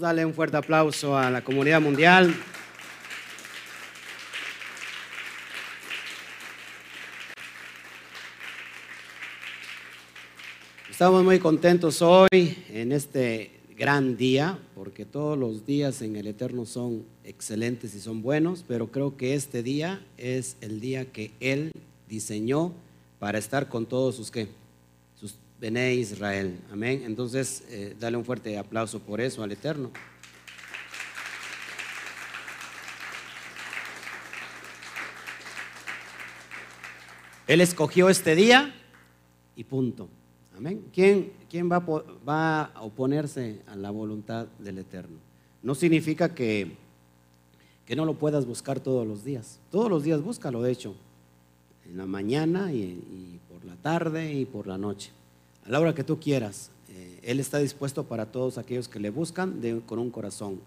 dale un fuerte aplauso a la comunidad mundial. Estamos muy contentos hoy en este gran día, porque todos los días en el Eterno son excelentes y son buenos, pero creo que este día es el día que Él diseñó para estar con todos sus, ¿qué? Bene Israel. Amén. Entonces, eh, dale un fuerte aplauso por eso al Eterno. Él escogió este día y punto. Amén. ¿Quién, quién va, va, a oponerse a la voluntad del Eterno? No significa que, que no lo puedas buscar todos los días. Todos los días búscalo, de hecho, en la mañana y, por la tarde y por la noche. A la hora que tú quieras. Eh, él está dispuesto para todos aquellos que le buscan con un corazón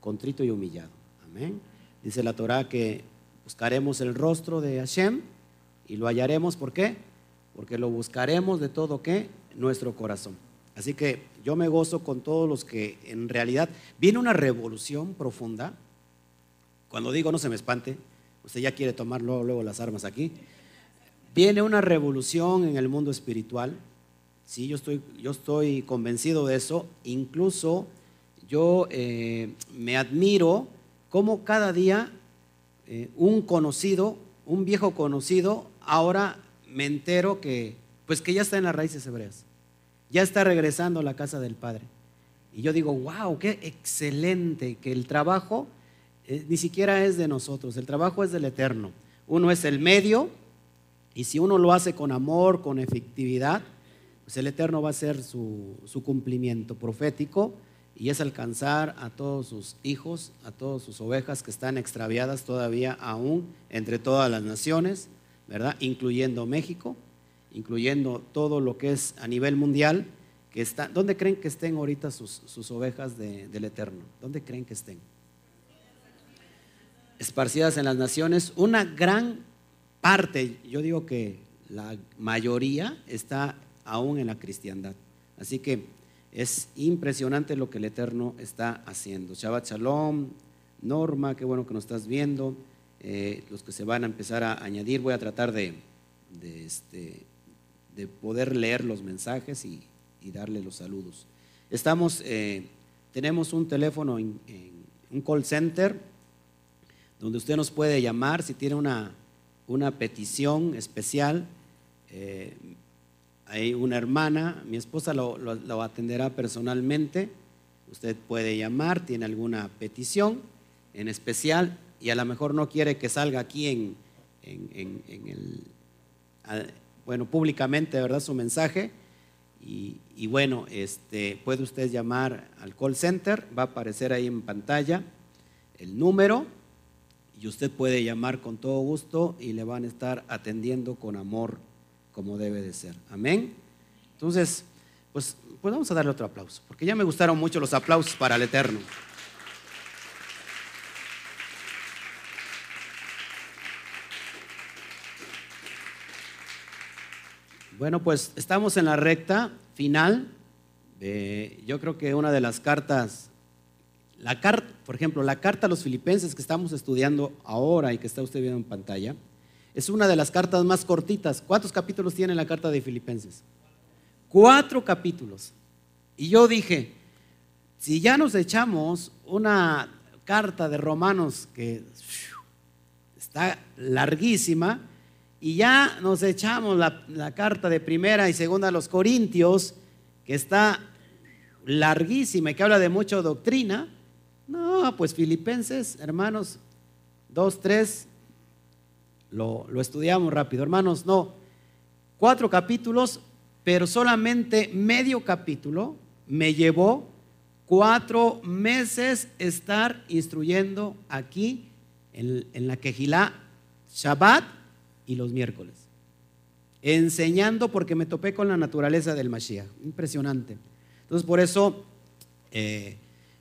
contrito y humillado. Amén. Dice la Torah que buscaremos el rostro de Hashem y lo hallaremos. ¿Por qué? Porque lo buscaremos de todo qué? Nuestro corazón. Así que yo me gozo con todos los que en realidad viene una revolución profunda. Cuando digo no se me espante, usted ya quiere tomar luego las armas aquí. Viene una revolución en el mundo espiritual. Sí, yo estoy, yo estoy convencido de eso. Incluso yo eh, me admiro cómo cada día eh, un conocido, un viejo conocido, ahora me entero que, pues que ya está en las raíces hebreas. Ya está regresando a la casa del Padre. Y yo digo, wow, qué excelente que el trabajo eh, ni siquiera es de nosotros, el trabajo es del Eterno. Uno es el medio y si uno lo hace con amor, con efectividad, pues el Eterno va a ser su, cumplimiento profético y es alcanzar a todos sus hijos, a todas sus ovejas que están extraviadas todavía aún entre todas las naciones, ¿verdad? Incluyendo México, incluyendo todo lo que es a nivel mundial, que está, ¿dónde creen que estén ahorita sus, ovejas de, del Eterno? ¿Dónde creen que estén? Esparcidas en las naciones, una gran parte, yo digo que la mayoría está aún en la cristiandad. Así que es impresionante lo que el Eterno está haciendo. Shabbat Shalom, Norma, qué bueno que nos estás viendo. Eh, los que se van a empezar a añadir, voy a tratar de, de, este, de poder leer los mensajes y, darle los saludos. Estamos, eh, tenemos un teléfono, en, un call center, donde usted nos puede llamar si tiene una, una petición especial. Eh, hay una hermana, mi esposa lo, atenderá personalmente. Usted puede llamar, tiene alguna petición en especial y a lo mejor no quiere que salga aquí en el, bueno, públicamente, ¿verdad? Su mensaje. Y, y, bueno, este, puede usted llamar al call center, va a aparecer ahí en pantalla el número y usted puede llamar con todo gusto y le van a estar atendiendo con amor como debe de ser. Amén. Entonces, pues, pues vamos a darle otro aplauso, porque ya me gustaron mucho los aplausos para el Eterno. Bueno, pues estamos en la recta final. Yo creo que una de las cartas, la carta, por ejemplo, la carta a los filipenses que estamos estudiando ahora y que está usted viendo en pantalla, es una de las cartas más cortitas. ¿Cuántos capítulos tiene la carta de filipenses? Cuatro capítulos. Y yo dije, si ya nos echamos una carta de Romanos que está larguísima, y ya nos echamos la, carta de primera y segunda a los Corintios, que está larguísima y que habla de mucha doctrina. No, pues Filipenses, hermanos, dos, tres, lo, lo estudiamos rápido. Hermanos, no, cuatro capítulos, pero solamente medio capítulo me llevó cuatro meses estar instruyendo aquí en, en la Quejilá Shabbat y los miércoles. Enseñando porque me topé con la naturaleza del Mashiach. Impresionante. Entonces, por eso eh,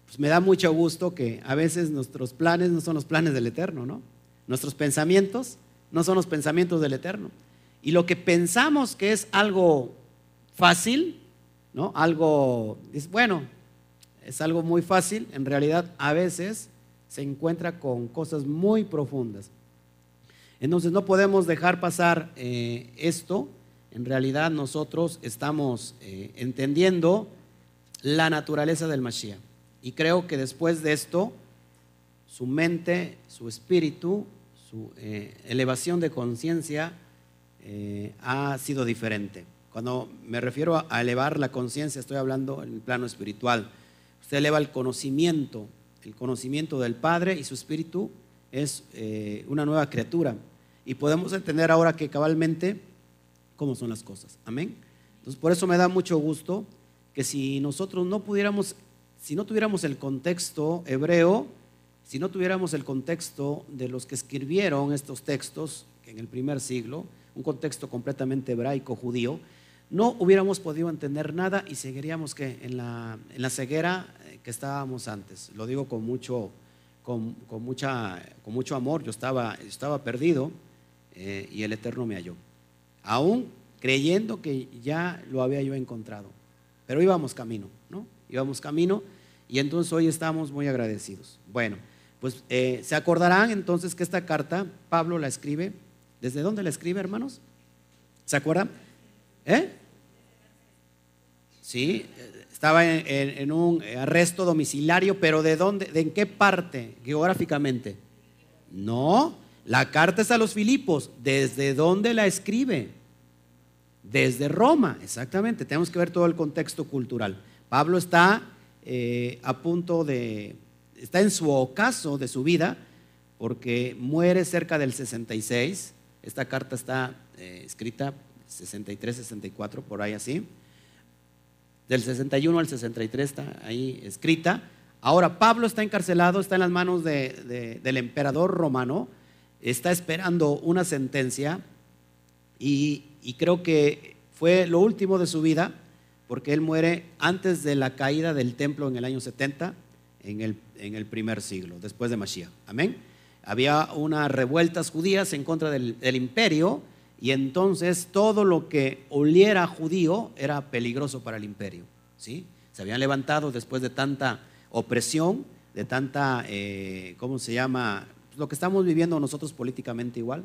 pues me da mucho gusto que a veces nuestros planes no son los planes del Eterno, ¿no? Nuestros pensamientos no son los pensamientos del Eterno. Y lo que pensamos que es algo fácil, ¿no? Algo, es bueno, es algo muy fácil, en realidad a veces se encuentra con cosas muy profundas. Entonces no podemos dejar pasar eh, esto. En realidad nosotros estamos eh, entendiendo la naturaleza del Mashiach. Y creo que después de esto, su mente, su espíritu, su eh, elevación de conciencia ha sido diferente. Cuando me refiero a elevar la conciencia, estoy hablando en el plano espiritual. Usted eleva el conocimiento, el conocimiento del Padre y su espíritu es una nueva criatura y podemos entender ahora que cabalmente cómo son las cosas. Amén. Entonces, por eso me da mucho gusto que si nosotros no pudiéramos, si no tuviéramos el contexto hebreo, si no tuviéramos el contexto de los que escribieron estos textos en el primer siglo, un contexto completamente hebraico, judío, no hubiéramos podido entender nada y seguiríamos que en la, en la ceguera eh, que estábamos antes. Lo digo con mucho, con, con, mucha, con mucho amor, yo estaba, estaba perdido eh, y el Eterno me halló. Aún creyendo que ya lo había yo encontrado. Pero íbamos camino, ¿no? Íbamos camino y entonces hoy estamos muy agradecidos. Bueno, pues eh, se acordarán entonces que esta carta Pablo la escribe. ¿Desde dónde la escribe, hermanos? ¿Se acuerdan? ¿Eh? Sí, estaba en, un arresto domiciliario, pero ¿de dónde? ¿De en qué parte geográficamente? No, la carta es a los Filipos. ¿Desde dónde la escribe? Desde Roma, exactamente. Tenemos que ver todo el contexto cultural. Pablo está eh, a punto de, está en su ocaso de su vida, porque muere cerca del 66. Esta carta está eh, escrita 63, 64, por ahí así. Del 61 al 63 está ahí escrita. Ahora, Pablo está encarcelado, está en las manos del emperador romano está esperando una sentencia y, creo que fue lo último de su vida, porque él muere antes de la caída del templo en el año 70, en el, en el primer siglo, después de Mashiach. Amén. Había unas revueltas judías en contra del, imperio y entonces todo lo que oliera judío era peligroso para el imperio. ¿sí? Se habían levantado después de tanta opresión, de tanta, eh, ¿cómo se llama? lo que estamos viviendo nosotros políticamente igual.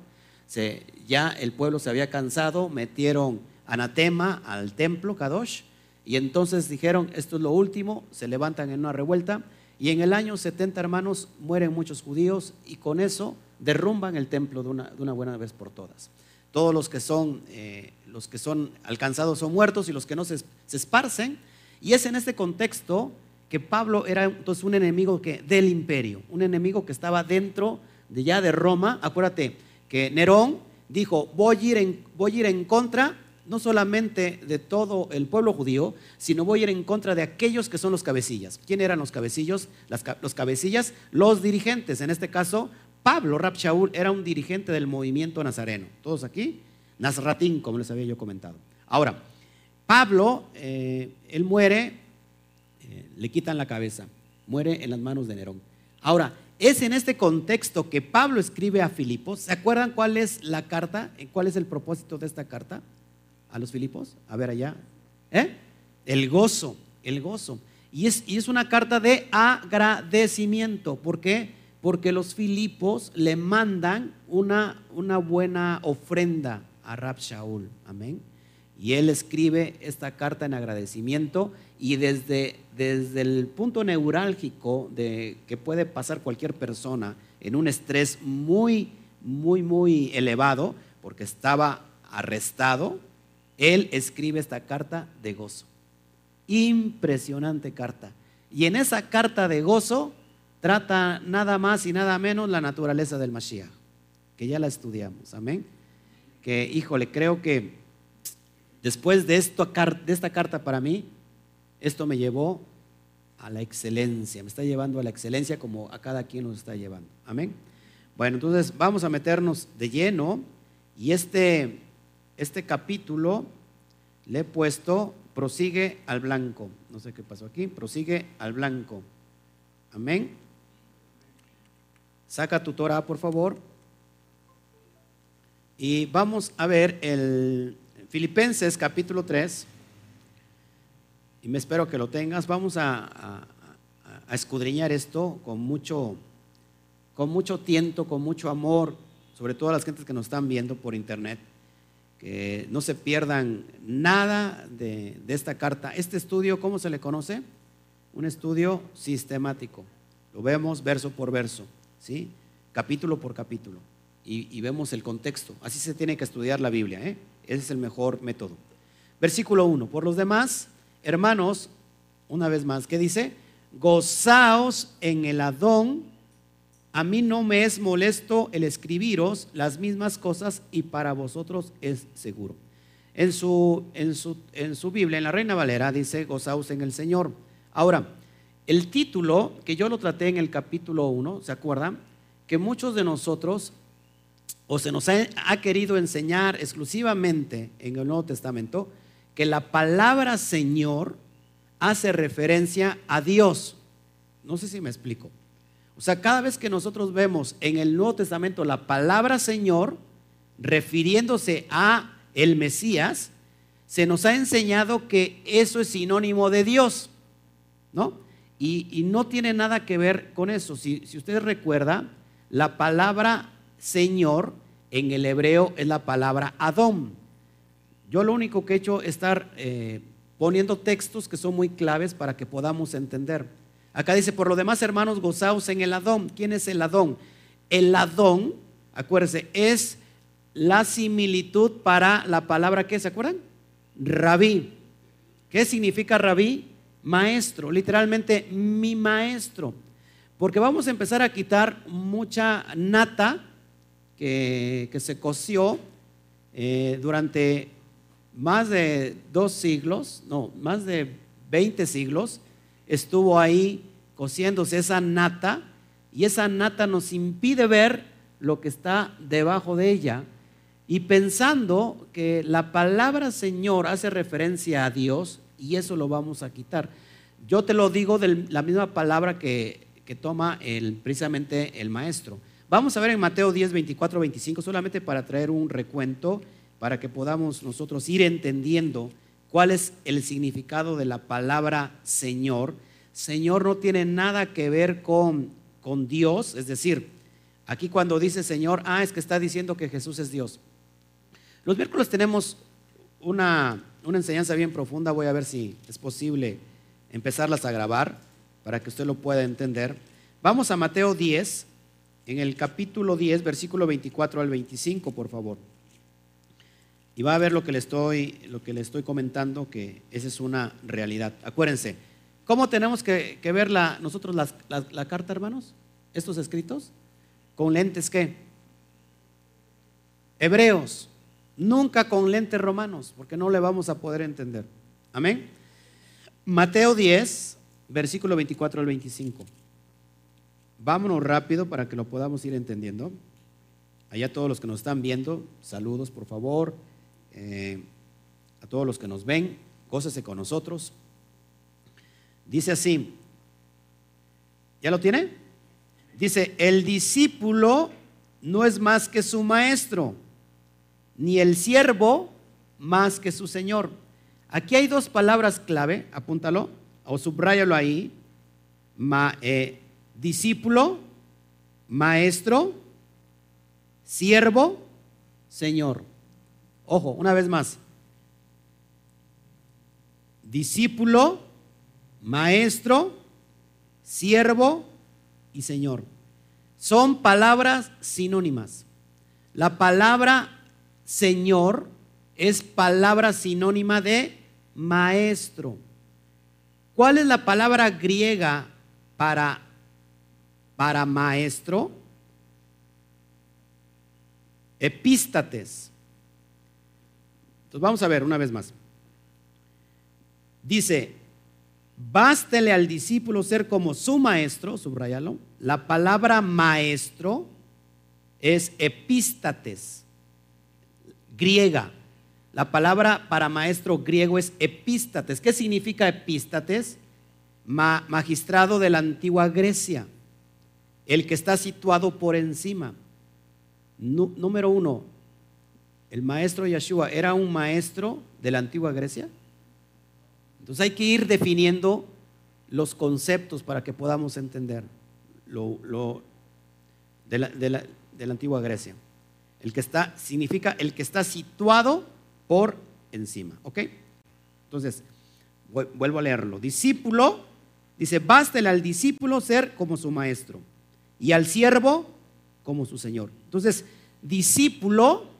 ya el pueblo se había cansado, metieron anatema al templo Kadosh y entonces dijeron, esto es lo último, se levantan en una revuelta y en el año 70, hermanos, mueren muchos judíos y con eso derrumban el templo de una, buena vez por todas. Todos los que son, eh, los que son alcanzados son muertos y los que no se, se esparcen. Y es en este contexto que Pablo era entonces un enemigo que, del imperio, un enemigo que estaba dentro de ya de Roma. Acuérdate que Nerón dijo, voy a ir en, voy a ir en contra no solamente de todo el pueblo judío, sino voy a ir en contra de aquellos que son los cabecillas. ¿Quién eran los cabecillos? los cabecillas, los dirigentes. En este caso, Pablo Rab Shaul era un dirigente del movimiento nazareno. ¿Todos aquí? Nazratín, como les había yo comentado. Ahora, Pablo, eh, él muere eh, le quitan la cabeza, muere en las manos de Nerón. Ahora, es en este contexto que Pablo escribe a Filipos. ¿Se acuerdan cuál es la carta? ¿Cuál es el propósito de esta carta a los Filipos? A ver allá. ¿Eh? El gozo, el gozo. Y es, y es una carta de agradecimiento. ¿Por qué? Porque los Filipos le mandan una, una buena ofrenda a Rab Shaul. Amén. Y él escribe esta carta en agradecimiento y desde, desde el punto neurálgico de que puede pasar cualquier persona en un estrés muy, muy, muy elevado, porque estaba arrestado, él escribe esta carta de gozo. Impresionante carta. Y en esa carta de gozo trata nada más y nada menos la naturaleza del Mashiach, que ya la estudiamos. Amén. Que, híjole, creo que Después de, de esta carta para mí, esto me llevó a la excelencia, me está llevando a la excelencia como a cada quien nos está llevando. Amén. Bueno, entonces vamos a meternos de lleno y este, este capítulo le he puesto, prosigue al blanco. No sé qué pasó aquí, prosigue al blanco. Amén. Saca tu Torah, por favor. Y vamos a ver el Filipenses capítulo 3, y me espero que lo tengas, vamos a, a escudriñar esto con mucho, con mucho tiento, con mucho amor, sobre todo a las gentes que nos están viendo por internet, que no se pierdan nada de, esta carta. Este estudio, ¿cómo se le conoce? Un estudio sistemático. Lo vemos verso por verso, ¿sí? capítulo por capítulo. Y, vemos el contexto. Así se tiene que estudiar la Biblia. ¿eh? Ese es el mejor método. Versículo 1. Por los demás, hermanos, una vez más, ¿qué dice? Gozaos en el Adón a mí no me es molesto el escribiros las mismas cosas y para vosotros es seguro. En su, en su, en su Biblia, en la Reina Valera, dice, gozaos en el Señor. Ahora, el título, que yo lo traté en el capítulo 1, ¿se acuerdan? Que muchos de nosotros, o se nos ha, ha querido enseñar exclusivamente en el Nuevo Testamento, que la palabra Señor hace referencia a Dios. No sé si me explico. O sea, cada vez que nosotros vemos en el Nuevo Testamento la palabra Señor, refiriéndose a el Mesías, se nos ha enseñado que eso es sinónimo de Dios, ¿no? Y, no tiene nada que ver con eso. Si, si usted recuerda, la palabra Señor en el hebreo es la palabra Adón. Yo lo único que he hecho es estar eh, poniendo textos que son muy claves para que podamos entender. Acá dice, por lo demás, hermanos, gozaos en el Adón. ¿Quién es el Adón? El Adón, acuérdense, es la similitud para la palabra que, ¿se acuerdan? Rabí. ¿Qué significa rabí? Maestro, literalmente mi maestro. Porque vamos a empezar a quitar mucha nata que, se coció eh, durante más de dos siglos, no, más de 20 siglos estuvo ahí cociéndose esa nata y esa nata nos impide ver lo que está debajo de ella. Y pensando que la palabra Señor hace referencia a Dios y eso lo vamos a quitar. Yo te lo digo de la misma palabra que, que toma el, precisamente el maestro. Vamos a ver en Mateo 10, 24, 25, solamente para traer un recuento, para que podamos nosotros ir entendiendo cuál es el significado de la palabra Señor. Señor no tiene nada que ver con, con Dios, es decir, aquí cuando dice Señor, ah, es que está diciendo que Jesús es Dios. Los miércoles tenemos una, una enseñanza bien profunda, voy a ver si es posible empezarlas a grabar para que usted lo pueda entender. Vamos a Mateo 10, en el capítulo 10, versículo 24 al 25, por favor. Y va a ver lo que le estoy, lo que le estoy comentando, que esa es una realidad. Acuérdense, ¿cómo tenemos que, ver nosotros la, carta, hermanos? Estos escritos, con lentes qué? Hebreos, nunca con lentes romanos, porque no le vamos a poder entender. Amén. Mateo 10, versículo 24 al 25. Vámonos rápido para que lo podamos ir entendiendo. Allá todos los que nos están viendo, saludos por favor. Eh, a todos los que nos ven, gócese con nosotros. Dice así, ¿ya lo tiene? Dice, el discípulo no es más que su maestro, ni el siervo más que su señor. Aquí hay dos palabras clave, apúntalo o subráyalo ahí. Eh, discípulo, maestro, siervo, señor. Ojo, una vez más. Discípulo, maestro, siervo y señor. Son palabras sinónimas. La palabra señor es palabra sinónima de maestro. ¿Cuál es la palabra griega para, para maestro? Epístates vamos a ver una vez más. Dice, bástele al discípulo ser como su maestro, subrayalo. La palabra maestro es epístates, griega. La palabra para maestro griego es epístates. ¿Qué significa epístates? magistrado de la antigua Grecia, el que está situado por encima. número uno, el maestro Yeshua era un maestro de la antigua Grecia. Entonces hay que ir definiendo los conceptos para que podamos entender lo, de, la, de, la, de la antigua Grecia. El que está significa el que está situado por encima. ¿Ok? Entonces, vuelvo a leerlo. Discípulo, dice, bástele al discípulo ser como su maestro y al siervo como su señor. Entonces, discípulo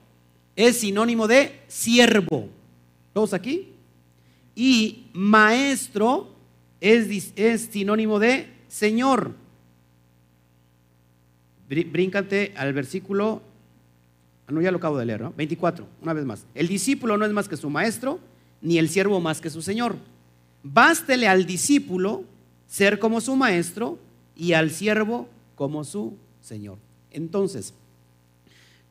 es sinónimo de siervo. ¿Todos aquí? Y maestro es, es sinónimo de señor. Bríncate al versículo, ah, no, ya lo acabo de leer, ¿no? 24, una vez más. El discípulo no es más que su maestro, ni el siervo más que su señor. Bástele al discípulo ser como su maestro y al siervo como su señor. Entonces,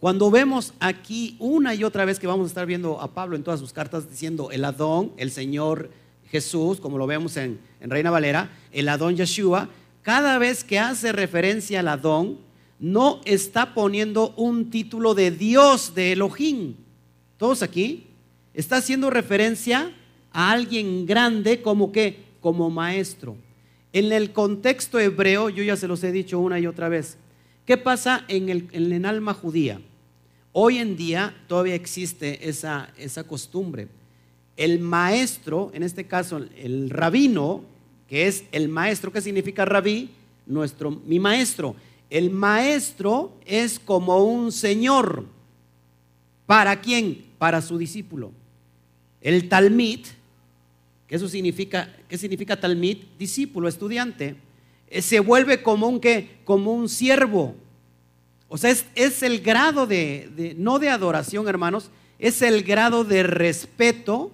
cuando vemos aquí una y otra vez que vamos a estar viendo a Pablo en todas sus cartas diciendo el Adón, el Señor Jesús, como lo vemos en, Reina Valera, el Adón Yeshua, cada vez que hace referencia al Adón, no está poniendo un título de Dios, de Elohim. ¿Todos aquí? Está haciendo referencia a alguien grande como que, como maestro. En el contexto hebreo, yo ya se los he dicho una y otra vez, ¿qué pasa en el, en el alma judía? Hoy en día todavía existe esa, esa costumbre. El maestro, en este caso el rabino, que es el maestro, ¿qué significa rabí? Nuestro, mi maestro. El maestro es como un señor. ¿Para quién? Para su discípulo. El talmid, que eso significa, ¿qué significa talmid? Discípulo, estudiante. Eh, se vuelve como un, ¿qué? Como un siervo o sea, es, el grado de, no de adoración, hermanos, es el grado de respeto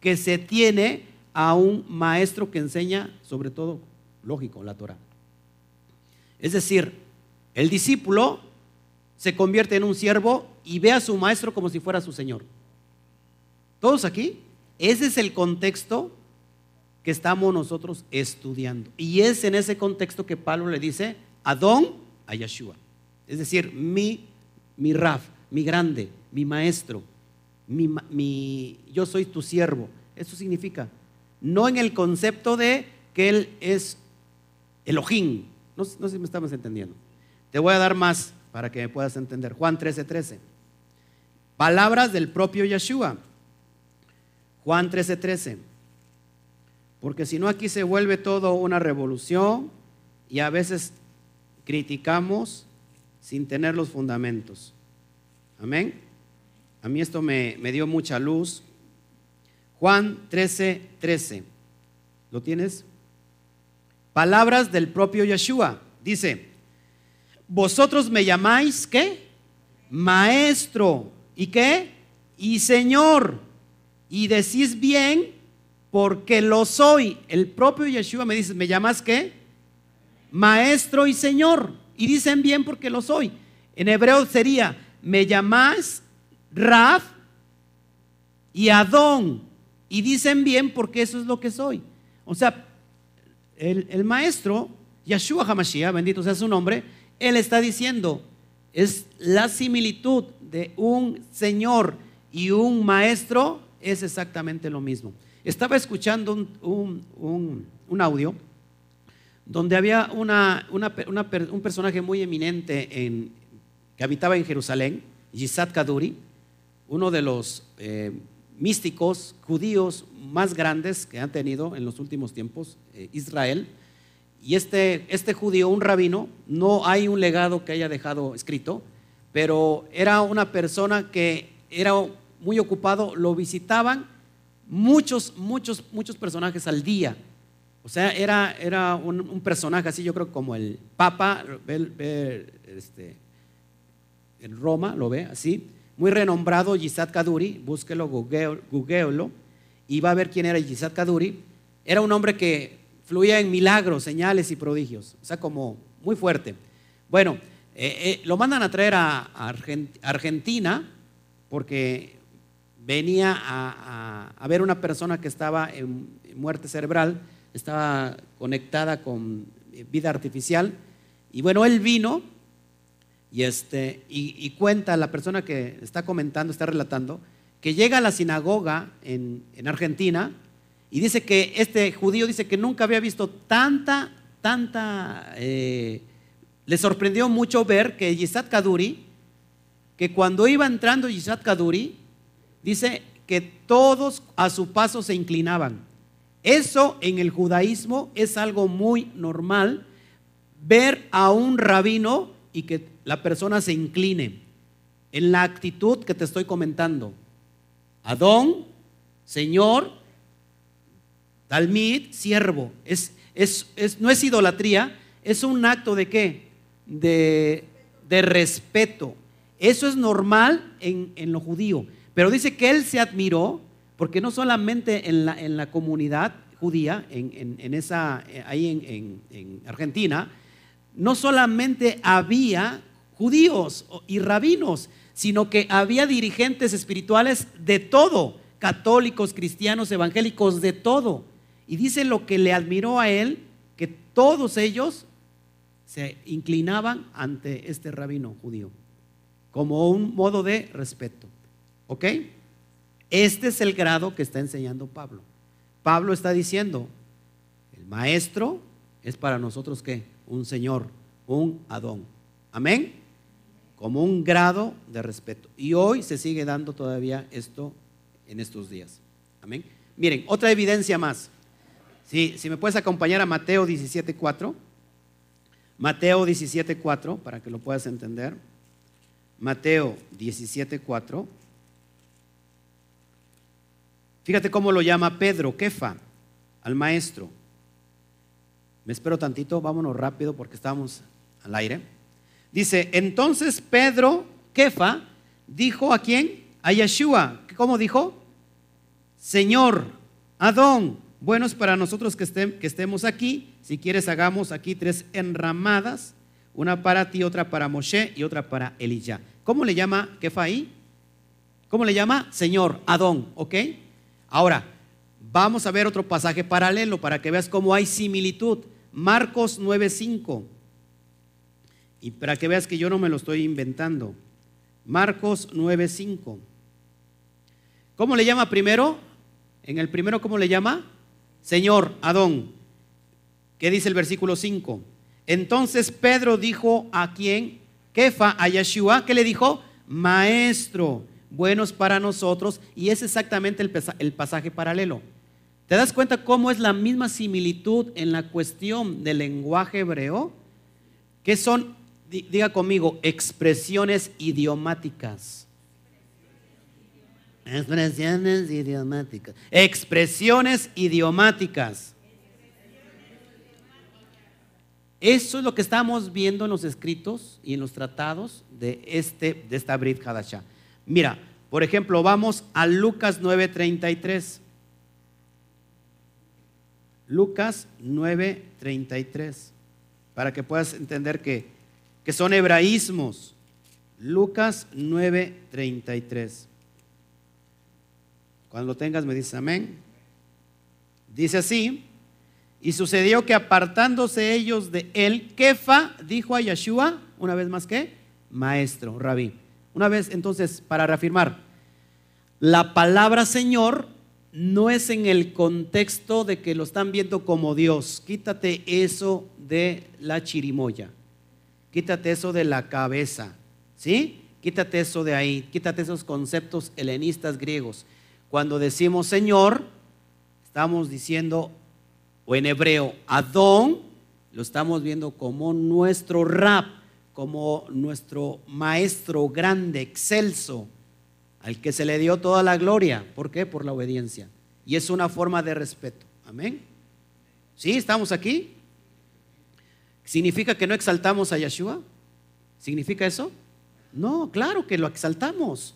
que se tiene a un maestro que enseña, sobre todo, lógico, la Torah. Es decir, el discípulo se convierte en un siervo y ve a su maestro como si fuera su señor. ¿Todos aquí? Ese es el contexto que estamos nosotros estudiando. Y es en ese contexto que Pablo le dice Adón a Yeshua. Es decir, mi, mi Raf, mi grande, mi maestro, mi, yo soy tu siervo. Eso significa, no en el concepto de que Él es Elohim. No, no sé si me estamos entendiendo. Te voy a dar más para que me puedas entender. Juan 13:13. 13. Palabras del propio Yeshua. Juan 13:13. 13. Porque si no aquí se vuelve todo una revolución y a veces criticamos sin tener los fundamentos. Amén. A mí esto me, dio mucha luz. Juan 13, 13. ¿Lo tienes? Palabras del propio Yeshua. Dice, vosotros me llamáis, ¿qué? Maestro. ¿Y qué? Y Señor. Y decís bien porque lo soy. El propio Yeshua me dice, ¿me llamas qué? Maestro y Señor. Y dicen bien porque lo soy. En hebreo sería, me llamás Raf y Adón. Y dicen bien porque eso es lo que soy. O sea, el, maestro, Yeshua HaMashiach, bendito sea su nombre, él está diciendo, es la similitud de un señor y un maestro, es exactamente lo mismo. Estaba escuchando un audio donde había un personaje muy eminente que habitaba en Jerusalén, Yisad Kaduri, uno de los eh, místicos judíos más grandes que han tenido en los últimos tiempos eh, Israel. Y este, este judío, un rabino, no hay un legado que haya dejado escrito, pero era una persona que era muy ocupado, lo visitaban muchos, muchos, muchos personajes al día o sea, era, era un, personaje así, yo creo como el Papa, este, en Roma, lo ve así, muy renombrado Yisad Kaduri, búsquelo, googleelo, y va a ver quién era Yisad Kaduri. Era un hombre que fluía en milagros, señales y prodigios, o sea, como muy fuerte. Bueno, eh, eh, lo mandan a traer a, Argentina porque venía a, a, ver una persona que estaba en muerte cerebral estaba conectada con vida artificial. Y bueno, él vino y, este, y, cuenta, la persona que está comentando, está relatando, que llega a la sinagoga en, Argentina Y dice que este judío dice que nunca había visto tanta, tanta... Eh, le sorprendió mucho ver que Yisat Kaduri, que cuando iba entrando Yisat Kaduri, dice que todos a su paso se inclinaban. Eso en el judaísmo es algo muy normal, ver a un rabino y que la persona se incline en la actitud que te estoy comentando. Adón, Señor, Talmid, siervo. Es, no es idolatría, es un acto de qué? De, de respeto. Eso es normal en, en, lo judío. Pero dice que él se admiró, porque no solamente en la, en la comunidad judía, en, en esa, ahí en Argentina, no solamente había judíos y rabinos, sino que había dirigentes espirituales de todo, católicos, cristianos, evangélicos, de todo. Y dice lo que le admiró a él, que todos ellos se inclinaban ante este rabino judío, como un modo de respeto. ¿Ok? Este es el grado que está enseñando Pablo. Pablo está diciendo, el maestro es para nosotros qué? Un señor, un Adón. Amén como un grado de respeto. Y hoy se sigue dando todavía esto en estos días. Amén. Miren, otra evidencia más. Si, si me puedes acompañar a Mateo 17.4. Mateo 17.4, para que lo puedas entender. Mateo 17.4. Fíjate cómo lo llama Pedro, Kefa, al maestro. Me espero tantito, vámonos rápido porque estamos al aire. Dice, entonces Pedro, Kefa, dijo a quién? A Yeshua. ¿Cómo dijo? Señor, Adón, bueno es para nosotros que, estemos aquí. Si quieres, hagamos aquí tres enramadas, una para ti, otra para Moshe y otra para Elías. ¿Cómo le llama Kefa ahí? ¿Cómo le llama? Señor, Adón, ¿ok? Ahora, vamos a ver otro pasaje paralelo para que veas cómo hay similitud. Marcos 9:5. Y para que veas que yo no me lo estoy inventando. Marcos 9:5. ¿Cómo le llama primero? En el primero, ¿cómo le llama? Señor, Adón. ¿Qué dice el versículo 5? Entonces Pedro dijo a quién? Kefa, a Yeshua, ¿qué le dijo? Maestro, buenos para nosotros. Y es exactamente el pasaje paralelo. ¿Te das cuenta cómo es la misma similitud en la cuestión del lenguaje hebreo? Que son diga conmigo, expresiones idiomáticas. Expresiones idiomáticas. Expresiones idiomáticas. Eso es lo que estamos viendo en los escritos y en los tratados de, este, de esta Brit Hadashah. Mira, por ejemplo, vamos a Lucas 9:33. Lucas 9:33. Para que puedas entender que que son hebraísmos. Lucas 9:33. Cuando lo tengas me dices amén. Dice así, y sucedió que apartándose ellos de él, Kefa dijo a Yeshua, una vez más que, maestro, rabí. Una vez entonces, para reafirmar, la palabra Señor no es en el contexto de que lo están viendo como Dios. Quítate eso de la chirimoya. Quítate eso de la cabeza, ¿sí? Quítate eso de ahí, quítate esos conceptos helenistas griegos. Cuando decimos Señor, estamos diciendo, o en hebreo, Adón, lo estamos viendo como nuestro rap, como nuestro maestro grande, excelso, al que se le dio toda la gloria. ¿Por qué? Por la obediencia. Y es una forma de respeto. Amén. ¿Sí? ¿Estamos aquí? ¿Significa que no exaltamos a Yeshua? ¿Significa eso? No, claro que lo exaltamos.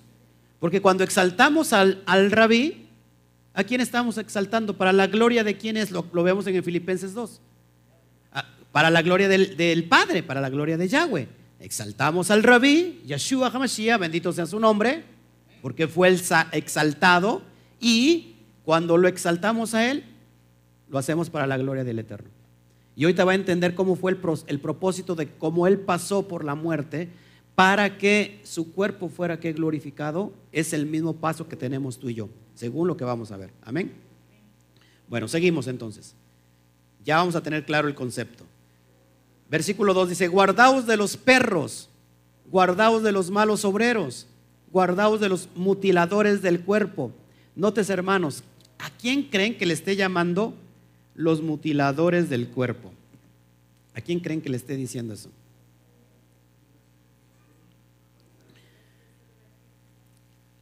Porque cuando exaltamos al, al rabí, ¿a quién estamos exaltando? ¿Para la gloria de quién es? Lo, vemos en el Filipenses 2. Para la gloria del, del, Padre, para la gloria de Yahweh. Exaltamos al rabí, Yeshua HaMashiach, bendito sea su nombre, porque fue el exaltado. Y cuando lo exaltamos a Él, lo hacemos para la gloria del Eterno. Y hoy te va a entender cómo fue el, el, propósito de cómo Él pasó por la muerte para que su cuerpo fuera que glorificado. Es el mismo paso que tenemos tú y yo, según lo que vamos a ver. Amén. Bueno, seguimos entonces. Ya vamos a tener claro el concepto. Versículo 2 dice, guardaos de los perros, guardaos de los malos obreros, guardaos de los mutiladores del cuerpo. Notes, hermanos, ¿a quién creen que le esté llamando los mutiladores del cuerpo? ¿A quién creen que le esté diciendo eso?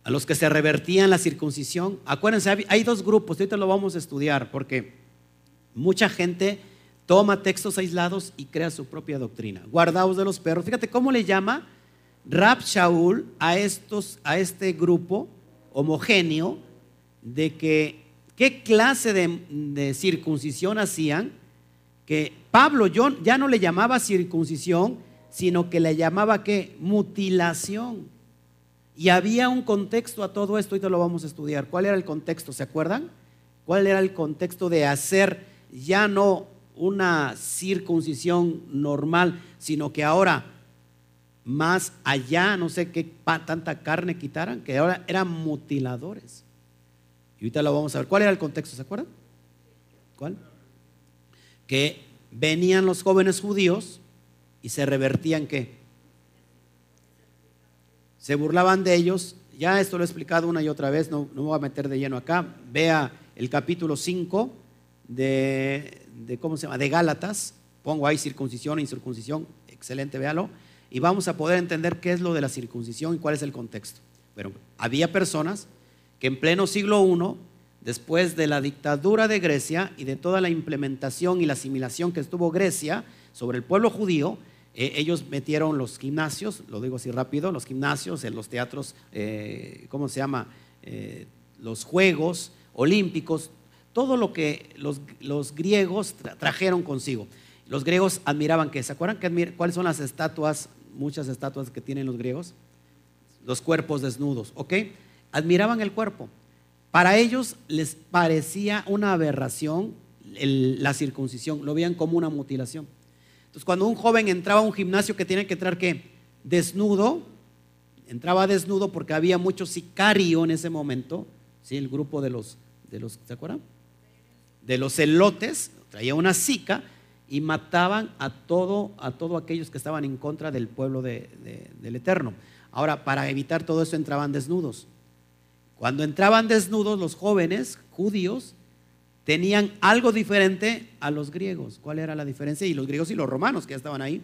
A los que se revertían la circuncisión. Acuérdense, hay dos grupos, ahorita lo vamos a estudiar, porque mucha gente toma textos aislados y crea su propia doctrina. Guardaos de los perros. Fíjate cómo le llama Rab Shaul a, estos, a este grupo homogéneo de que qué clase de, circuncisión hacían, que Pablo ya no le llamaba circuncisión, sino que le llamaba que mutilación. Y había un contexto a todo esto, te lo vamos a estudiar. ¿Cuál era el contexto? ¿Se acuerdan? ¿Cuál era el contexto de hacer ya no una circuncisión normal, sino que ahora más allá, no sé qué tanta carne quitaran, que ahora eran mutiladores. Y ahorita lo vamos a ver. ¿Cuál era el contexto? ¿Se acuerdan? ¿Cuál? Que venían los jóvenes judíos y se revertían qué? Se burlaban de ellos. Ya esto lo he explicado una y otra vez, no, no me voy a meter de lleno acá. Vea el capítulo 5 de, de, ¿cómo se llama? De Gálatas. Pongo ahí circuncisión incircuncisión. Excelente, véalo y vamos a poder entender qué es lo de la circuncisión y cuál es el contexto. Pero había personas que en pleno siglo I, después de la dictadura de Grecia y de toda la implementación y la asimilación que estuvo Grecia sobre el pueblo judío, eh, ellos metieron los gimnasios, lo digo así rápido, los gimnasios, en los teatros, eh, ¿cómo se llama? Eh, los Juegos Olímpicos, todo lo que los, griegos trajeron consigo. Los griegos admiraban que, ¿se acuerdan que cuáles son las estatuas muchas estatuas que tienen los griegos, los cuerpos desnudos, ¿ok? Admiraban el cuerpo. Para ellos les parecía una aberración la circuncisión, lo veían como una mutilación. Entonces, cuando un joven entraba a un gimnasio que tiene que entrar ¿qué? desnudo, entraba desnudo porque había mucho sicario en ese momento, ¿sí? el grupo de los, de los ¿se acuerdan? De los celotes, traía una sica y mataban a todo a todos aquellos que estaban en contra del pueblo del Eterno. Ahora, para evitar todo eso entraban desnudos. Cuando entraban desnudos los jóvenes judíos tenían algo diferente a los griegos. ¿Cuál era la diferencia? Y los griegos y los romanos que ya estaban ahí,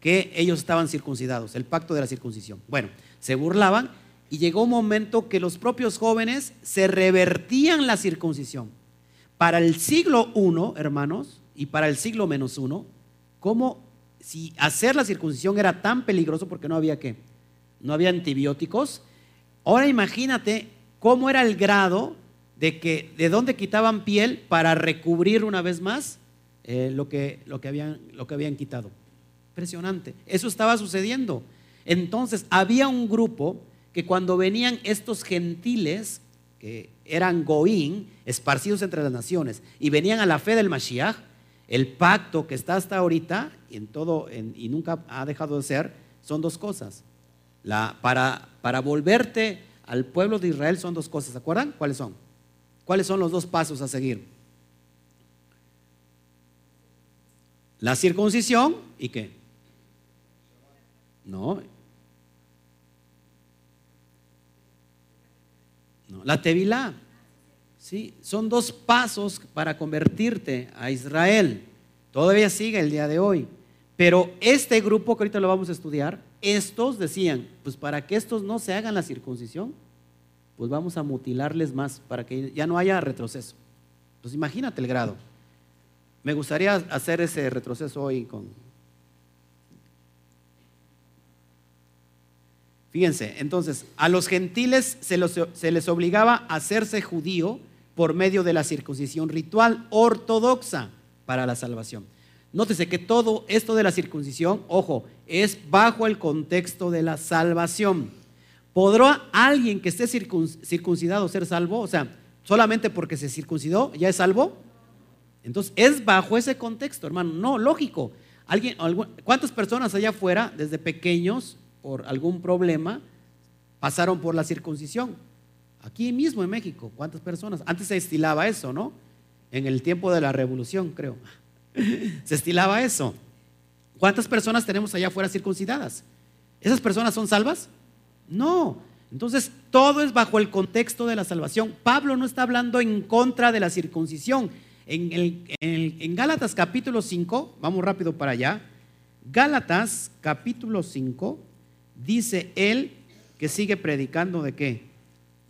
que ellos estaban circuncidados, el pacto de la circuncisión. Bueno, se burlaban y llegó un momento que los propios jóvenes se revertían la circuncisión. Para el siglo I, hermanos, y para el siglo menos uno, como si hacer la circuncisión era tan peligroso porque no había qué, no había antibióticos. Ahora imagínate cómo era el grado de que de dónde quitaban piel para recubrir una vez más eh, lo, que, lo, que habían, lo que habían quitado. Impresionante. Eso estaba sucediendo. Entonces había un grupo que cuando venían estos gentiles, que eran goín, esparcidos entre las naciones, y venían a la fe del Mashiach, el pacto que está hasta ahorita en todo, y nunca ha dejado de ser, son dos cosas. La, para, para volverte al pueblo de Israel son dos cosas, ¿se acuerdan? ¿Cuáles son? ¿Cuáles son los dos pasos a seguir? La circuncisión y qué? No. La tevilá. ¿sí? Son dos pasos para convertirte a Israel. Todavía sigue el día de hoy. Pero este grupo que ahorita lo vamos a estudiar, estos decían, pues para que estos no se hagan la circuncisión, pues vamos a mutilarles más para que ya no haya retroceso. Pues imagínate el grado. Me gustaría hacer ese retroceso hoy con... Fíjense, entonces, a los gentiles se, les obligaba a hacerse judío por medio de la circuncisión ritual ortodoxa para la salvación. Nótese que todo esto de la circuncisión, ojo, es bajo el contexto de la salvación. ¿Podrá alguien que esté circuncidado ser salvo? O sea, solamente porque se circuncidó ya es salvo. Entonces, es bajo ese contexto, hermano. No, lógico. ¿Alguien, ¿Cuántas personas allá afuera, desde pequeños, por algún problema, pasaron por la circuncisión? Aquí mismo en México, ¿cuántas personas? Antes se estilaba eso, ¿no? en el tiempo de la revolución, creo. Se estilaba eso. ¿Cuántas personas tenemos allá afuera circuncidadas? ¿Esas personas son salvas? No. Entonces, todo es bajo el contexto de la salvación. Pablo no está hablando en contra de la circuncisión. En, Gálatas capítulo 5, vamos rápido para allá. Gálatas capítulo 5, dice él que sigue predicando de qué?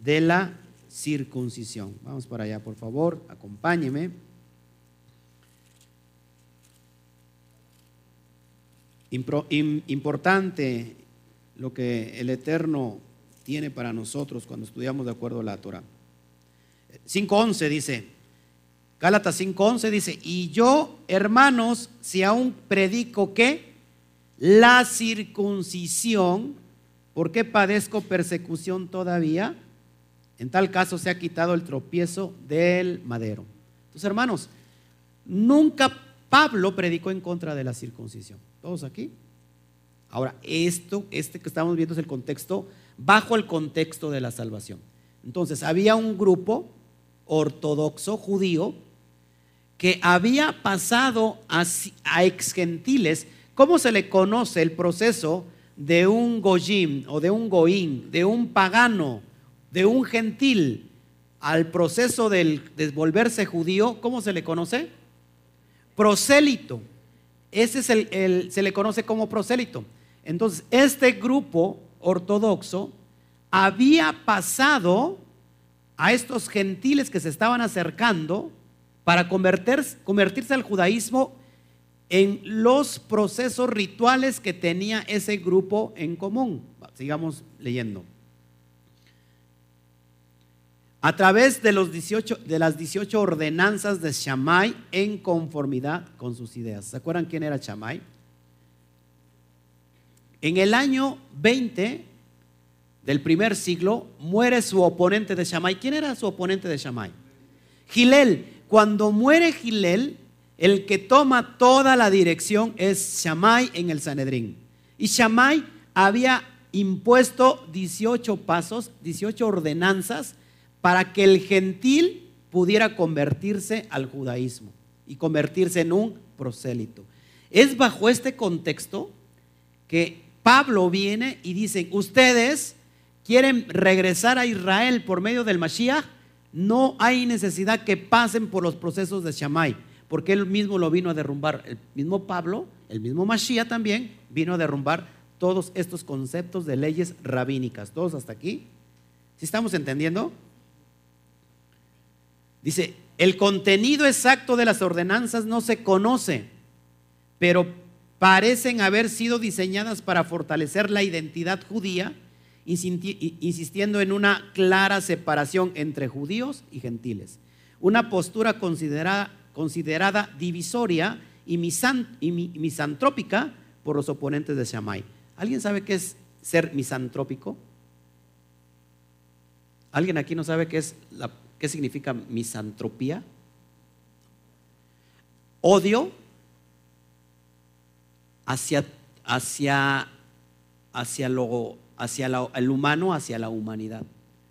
De la circuncisión. Vamos para allá, por favor, acompáñeme. Importante lo que el Eterno tiene para nosotros cuando estudiamos de acuerdo a la Torah. 5.11 dice, Gálatas 5.11 dice, y yo, hermanos, si aún predico que la circuncisión, ¿por qué padezco persecución todavía? En tal caso se ha quitado el tropiezo del madero. Entonces, hermanos, nunca Pablo predicó en contra de la circuncisión. ¿Todos aquí? Ahora, esto, este que estamos viendo es el contexto, bajo el contexto de la salvación. Entonces, había un grupo ortodoxo judío que había pasado a, a ex gentiles. ¿Cómo se le conoce el proceso de un goyim o de un goín, de un pagano, de un gentil al proceso del de volverse judío? ¿Cómo se le conoce? Prosélito. Ese es el, se le conoce como prosélito. Entonces, este grupo ortodoxo había pasado a estos gentiles que se estaban acercando para convertirse al judaísmo en los procesos rituales que tenía ese grupo en común. Sigamos leyendo. A través de, los 18, de las 18 ordenanzas de Shammai en conformidad con sus ideas. ¿Se acuerdan quién era Shammai? En el año 20 del primer siglo muere su oponente de Shammai. ¿Quién era su oponente de Shammai? Gilel. Cuando muere Gilel, el que toma toda la dirección es Shammai en el Sanedrín. Y Shammai había impuesto 18 pasos, 18 ordenanzas para que el gentil pudiera convertirse al judaísmo y convertirse en un prosélito. Es bajo este contexto que Pablo viene y dice, ustedes quieren regresar a Israel por medio del Mashiach, no hay necesidad que pasen por los procesos de Shammai, porque él mismo lo vino a derrumbar. El mismo Pablo, el mismo Mashiach también vino a derrumbar todos estos conceptos de leyes rabínicas. ¿Todos hasta aquí? ¿Sí estamos entendiendo? Dice, el contenido exacto de las ordenanzas no se conoce, pero parecen haber sido diseñadas para fortalecer la identidad judía insistiendo en una clara separación entre judíos y gentiles. Una postura considerada, considerada divisoria y, misantrópica por los oponentes de Shammai. ¿Alguien sabe qué es ser misantrópico? ¿Alguien aquí no sabe qué, es qué significa misantropía? Odio hacia, hacia, hacia lo hacia el humano, hacia la humanidad.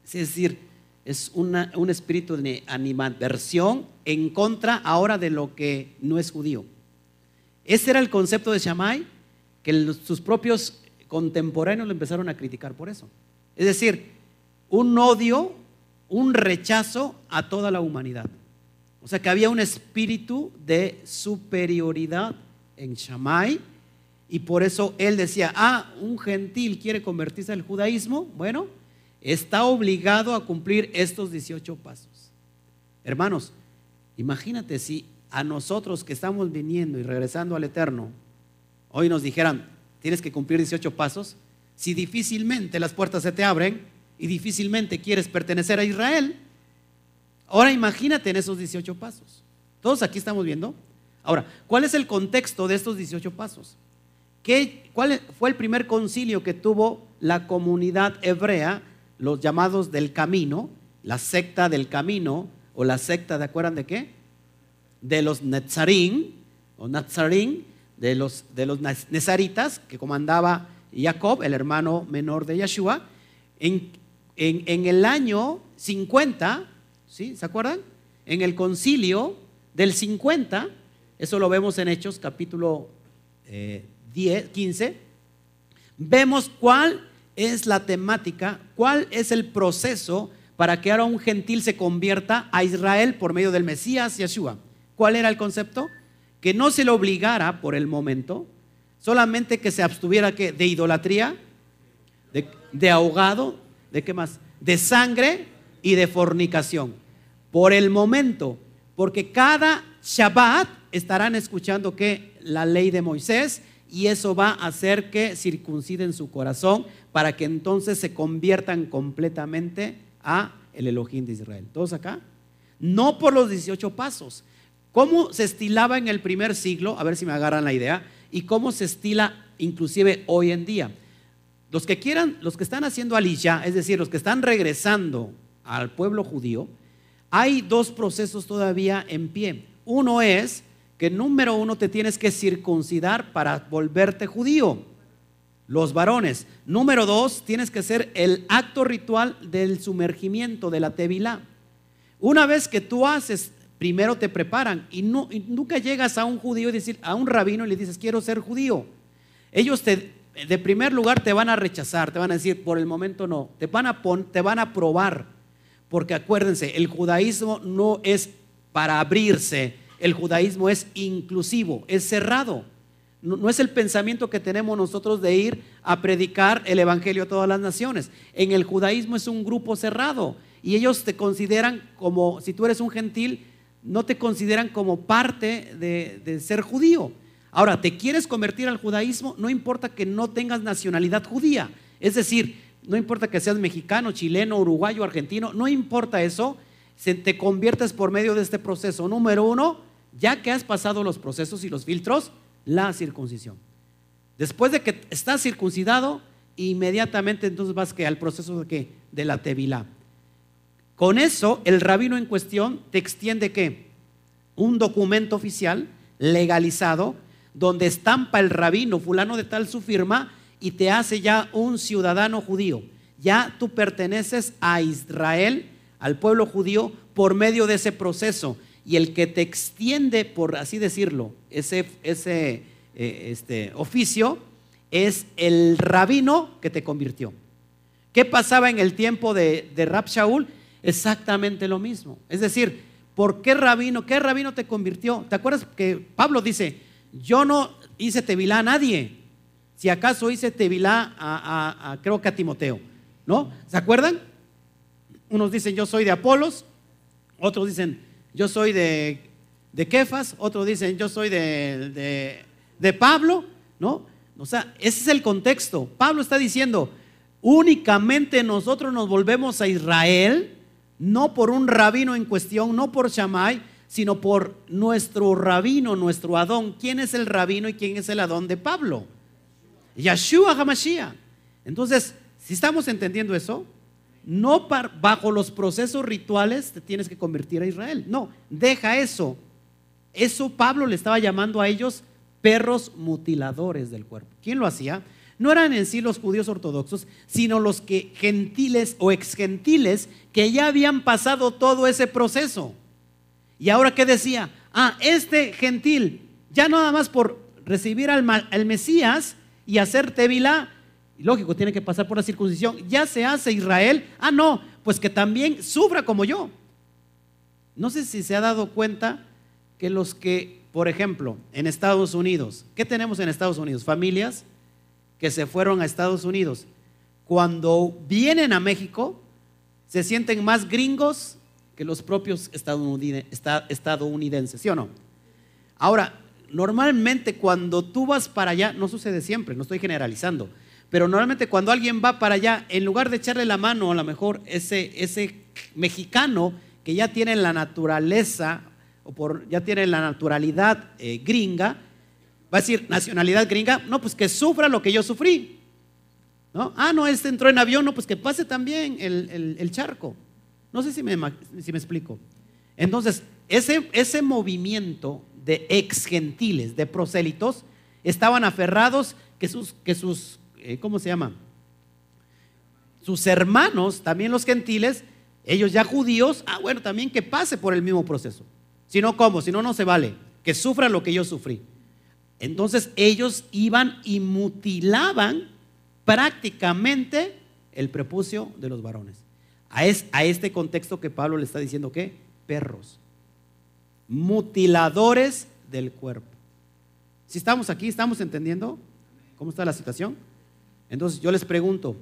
Es decir, es un espíritu de animadversión en contra ahora de lo que no es judío. Ese era el concepto de Shammai, que sus propios contemporáneos lo empezaron a criticar por eso. Es decir, un odio, un rechazo a toda la humanidad. O sea que había un espíritu de superioridad en Shammai y por eso él decía, ah, un gentil quiere convertirse al judaísmo, bueno, está obligado a cumplir estos 18 pasos. Hermanos, imagínate si a nosotros que estamos viniendo y regresando al Eterno, hoy nos dijeran, tienes que cumplir 18 pasos, si difícilmente las puertas se te abren y difícilmente quieres pertenecer a Israel, ahora imagínate en esos 18 pasos. Todos aquí estamos viendo. Ahora, ¿cuál es el contexto de estos 18 pasos? ¿Cuál fue el primer concilio que tuvo la comunidad hebrea, los llamados del camino, la secta del camino, o la secta, ¿de acuerdan de qué? De los Netzarín, o Nazarín, de los, de los Nezaritas, que comandaba Jacob, el hermano menor de Yeshua, en, en, el año 50, ¿sí? ¿Se acuerdan? En el concilio del 50, eso lo vemos en Hechos capítulo 10, 15, vemos cuál es la temática, cuál es el proceso para que ahora un gentil se convierta a Israel por medio del Mesías Yeshua. ¿Cuál era el concepto? Que no se le obligara por el momento, solamente que se abstuviera de idolatría, de, ahogado, de qué más, de sangre y de fornicación. Por el momento, porque cada Shabbat estarán escuchando que la ley de Moisés y eso va a hacer que circunciden su corazón para que entonces se conviertan completamente a el Elohim de Israel. ¿Todos acá? No por los 18 pasos. ¿Cómo se estilaba en el primer siglo? A ver si me agarran la idea. Y cómo se estila inclusive hoy en día. Los que quieran, los que están haciendo aliyah, es decir, los que están regresando al pueblo judío, hay dos procesos todavía en pie. Uno es que número uno te tienes que circuncidar para volverte judío, los varones. Número dos, tienes que hacer el acto ritual del sumergimiento de la tevilá. Una vez que tú haces, primero te preparan y, no, nunca llegas a un judío y decir, a un rabino y le dices, quiero ser judío. Ellos te, de primer lugar te van a rechazar, te van a decir, por el momento no, te van a, te van a probar, porque acuérdense, el judaísmo no es para abrirse, el judaísmo es inclusivo, es cerrado. No, es el pensamiento que tenemos nosotros de ir a predicar el Evangelio a todas las naciones. En el judaísmo es un grupo cerrado y ellos te consideran como, si tú eres un gentil, no te consideran como parte de, ser judío. Ahora, ¿te quieres convertir al judaísmo? No importa que no tengas nacionalidad judía. Es decir, no importa que seas mexicano, chileno, uruguayo, argentino, no importa eso, se te conviertes por medio de este proceso. Número uno, ya que has pasado los procesos y los filtros, la circuncisión. Después de que estás circuncidado, inmediatamente entonces vas que al proceso de que de la tevilá. Con eso, el rabino en cuestión te extiende que un documento oficial legalizado donde estampa el rabino fulano de tal su firma y te hace ya un ciudadano judío. Ya tú perteneces a Israel, al pueblo judío, por medio de ese proceso y el que te extiende, por así decirlo, ese, ese eh, este, oficio es el rabino que te convirtió. ¿Qué pasaba en el tiempo de, de Rab Shaul? Exactamente lo mismo. Es decir, ¿por qué rabino? ¿Qué rabino te convirtió? ¿Te acuerdas que Pablo dice, yo no hice tevilá a nadie? Si acaso hice tevilá a, a, creo que a Timoteo, ¿no? ¿Se acuerdan? Unos dicen, yo soy de Apolos, otros dicen, yo soy de, de Kefas, otros dicen, yo soy de, de, Pablo, ¿no? O sea, ese es el contexto. Pablo está diciendo, únicamente nosotros nos volvemos a Israel, no por un rabino en cuestión, no por Shammai, sino por nuestro rabino, nuestro Adón. ¿Quién es el rabino y quién es el Adón de Pablo? Yeshua HaMashiach. Entonces, si estamos entendiendo eso, no bajo los procesos rituales te tienes que convertir a Israel. No, deja eso. Eso Pablo le estaba llamando a ellos perros mutiladores del cuerpo. ¿Quién lo hacía? No eran en sí los judíos ortodoxos, sino los que gentiles o exgentiles que ya habían pasado todo ese proceso. Y ahora qué decía? Ah, este gentil, ya nada más por recibir al, al Mesías y hacer tevila, lógico, tiene que pasar por la circuncisión. Ya se hace Israel. Ah, no, pues que también sufra como yo. No sé si se ha dado cuenta que los que, por ejemplo, en Estados Unidos, ¿qué tenemos en Estados Unidos? Familias que se fueron a Estados Unidos. Cuando vienen a México, se sienten más gringos que los propios estadounidenses, ¿sí o no? Ahora, normalmente cuando tú vas para allá, no sucede siempre, no estoy generalizando, pero normalmente cuando alguien va para allá, en lugar de echarle la mano a lo mejor ese, ese mexicano que ya tiene la naturaleza o por, ya tiene la naturalidad eh, gringa, va a decir nacionalidad gringa, no, pues que sufra lo que yo sufrí. ¿No? Ah, no, este entró en avión, no, pues que pase también el, charco. No sé si me, si me explico. Entonces, ese, ese movimiento de ex gentiles, de prosélitos, estaban aferrados que sus, que sus ¿cómo se llama? Sus hermanos, también los gentiles, ellos ya judíos, ah, bueno, también que pase por el mismo proceso. Si no, ¿cómo? Si no, no se vale. Que sufra lo que yo sufrí. Entonces ellos iban y mutilaban prácticamente el prepucio de los varones. A, a este contexto que Pablo le está diciendo que perros, mutiladores del cuerpo. Si estamos aquí, ¿estamos entendiendo cómo está la situación? Entonces yo les pregunto,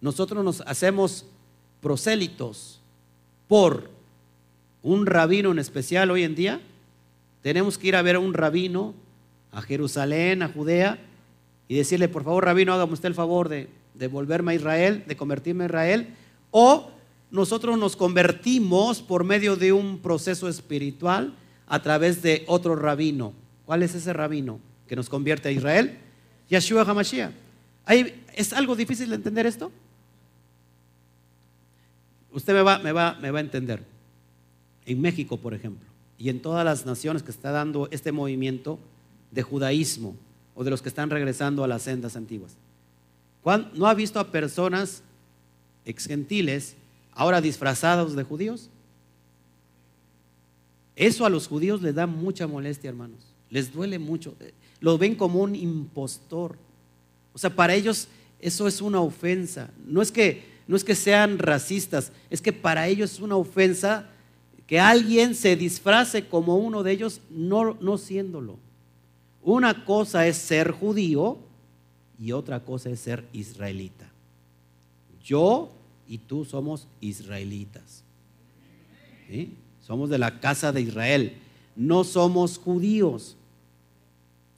nosotros nos hacemos prosélitos por un rabino en especial hoy en día. Tenemos que ir a ver a un rabino a Jerusalén, a Judea, y decirle, por favor, rabino, hágame usted el favor de, de volverme a Israel, de convertirme a Israel. O nosotros nos convertimos por medio de un proceso espiritual a través de otro rabino. ¿Cuál es ese rabino que nos convierte a Israel? Yeshua HaMashiach. ¿Es algo difícil de entender esto? Usted me va, me, va, me va a entender. En México, por ejemplo, y en todas las naciones que está dando este movimiento de judaísmo o de los que están regresando a las sendas antiguas. ¿No ha visto a personas ex gentiles ahora disfrazados de judíos? Eso a los judíos les da mucha molestia, hermanos. Les duele mucho. Lo ven como un impostor. O sea, para ellos eso es una ofensa. No es que, no es que sean racistas, es que para ellos es una ofensa que alguien se disfrace como uno de ellos, no, no siéndolo. Una cosa es ser judío y otra cosa es ser israelita. Yo y tú somos israelitas. Somos de la casa de Israel. No somos judíos.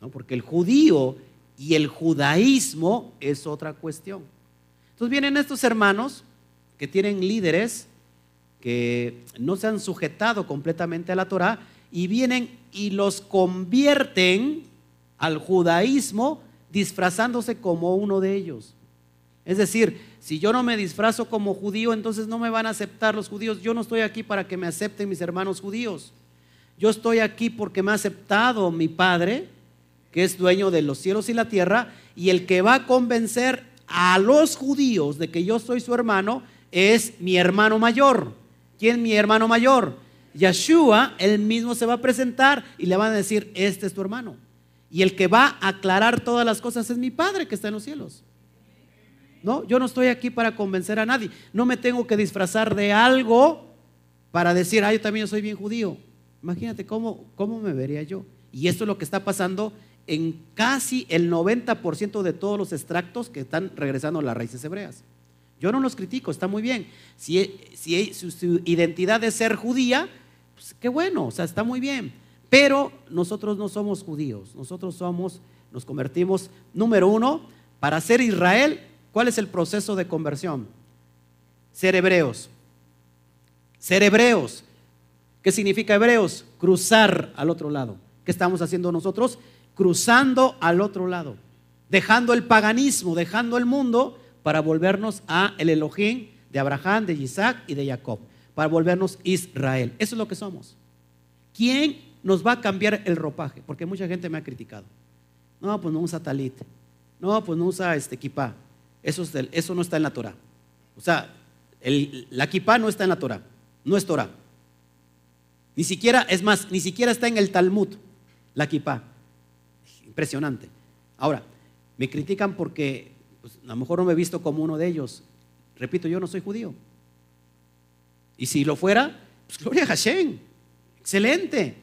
¿no? Porque el judío y el judaísmo es otra cuestión. Entonces vienen estos hermanos que tienen líderes que no se han sujetado completamente a la Torah y vienen y los convierten al judaísmo disfrazándose como uno de ellos. Es decir, si yo no me disfrazo como judío, entonces no me van a aceptar los judíos. Yo no estoy aquí para que me acepten mis hermanos judíos. Yo estoy aquí porque me ha aceptado mi Padre, que es dueño de los cielos y la tierra, y el que va a convencer a los judíos de que yo soy su hermano es mi hermano mayor. ¿Quién es mi hermano mayor? Yeshua, él mismo se va a presentar y le van a decir, este es tu hermano. Y el que va a aclarar todas las cosas es mi Padre que está en los cielos. No, yo no estoy aquí para convencer a nadie. No me tengo que disfrazar de algo para decir, ah, yo también soy bien judío. Imagínate cómo, cómo me vería yo. Y esto es lo que está pasando en casi el 90% de todos los extractos que están regresando a las raíces hebreas. Yo no los critico, está muy bien. Si, si su, identidad es ser judía, pues qué bueno, o sea, está muy bien. Pero nosotros no somos judíos, nosotros somos, nos convertimos, número uno, para ser Israel, ¿cuál es el proceso de conversión? Ser hebreos. Ser hebreos. ¿Qué significa hebreos? Cruzar al otro lado. ¿Qué estamos haciendo nosotros? Cruzando al otro lado. Dejando el paganismo, dejando el mundo para volvernos a el Elohim de Abraham, de Isaac y de Jacob. Para volvernos Israel. Eso es lo que somos. ¿Quién nos va a cambiar el ropaje, porque mucha gente me ha criticado. No, pues no usa talit. No, pues no usa este kipá. Eso, eso no está en la Torah. O sea, la kipá no está en la Torah. No es Torah. Ni siquiera, es más, ni siquiera está en el Talmud, la kipá. Impresionante. Ahora, me critican porque pues, a lo mejor no me he visto como uno de ellos. Repito, yo no soy judío. Y si lo fuera, pues gloria a Hashem. Excelente.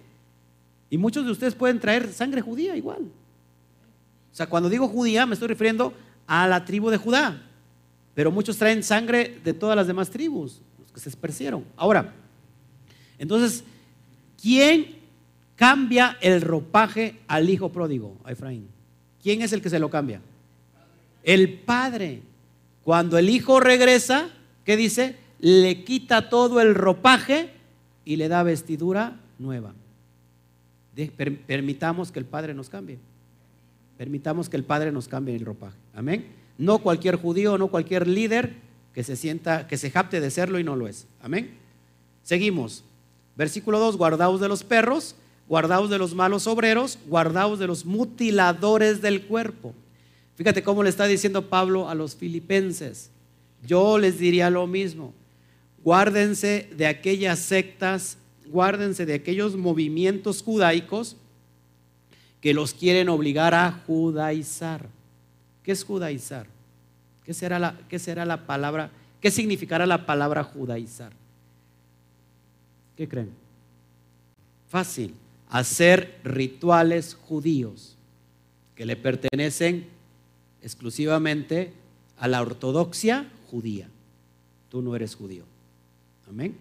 Y muchos de ustedes pueden traer sangre judía igual. O sea, cuando digo judía me estoy refiriendo a la tribu de Judá. Pero muchos traen sangre de todas las demás tribus, los que se esparcieron. Ahora, entonces, ¿quién cambia el ropaje al hijo pródigo, a Efraín? ¿Quién es el que se lo cambia? El padre. Cuando el hijo regresa, ¿qué dice? Le quita todo el ropaje y le da vestidura nueva permitamos que el Padre nos cambie. Permitamos que el Padre nos cambie el ropaje. Amén. No cualquier judío, no cualquier líder que se sienta, que se japte de serlo y no lo es. Amén. Seguimos. Versículo 2, guardaos de los perros, guardaos de los malos obreros, guardaos de los mutiladores del cuerpo. Fíjate cómo le está diciendo Pablo a los filipenses. Yo les diría lo mismo. Guárdense de aquellas sectas guárdense de aquellos movimientos judaicos que los quieren obligar a judaizar. ¿Qué es judaizar? ¿Qué será la, qué será la palabra? ¿Qué significará la palabra judaizar? ¿Qué creen? Fácil, hacer rituales judíos que le pertenecen exclusivamente a la ortodoxia judía. Tú no eres judío. Amén.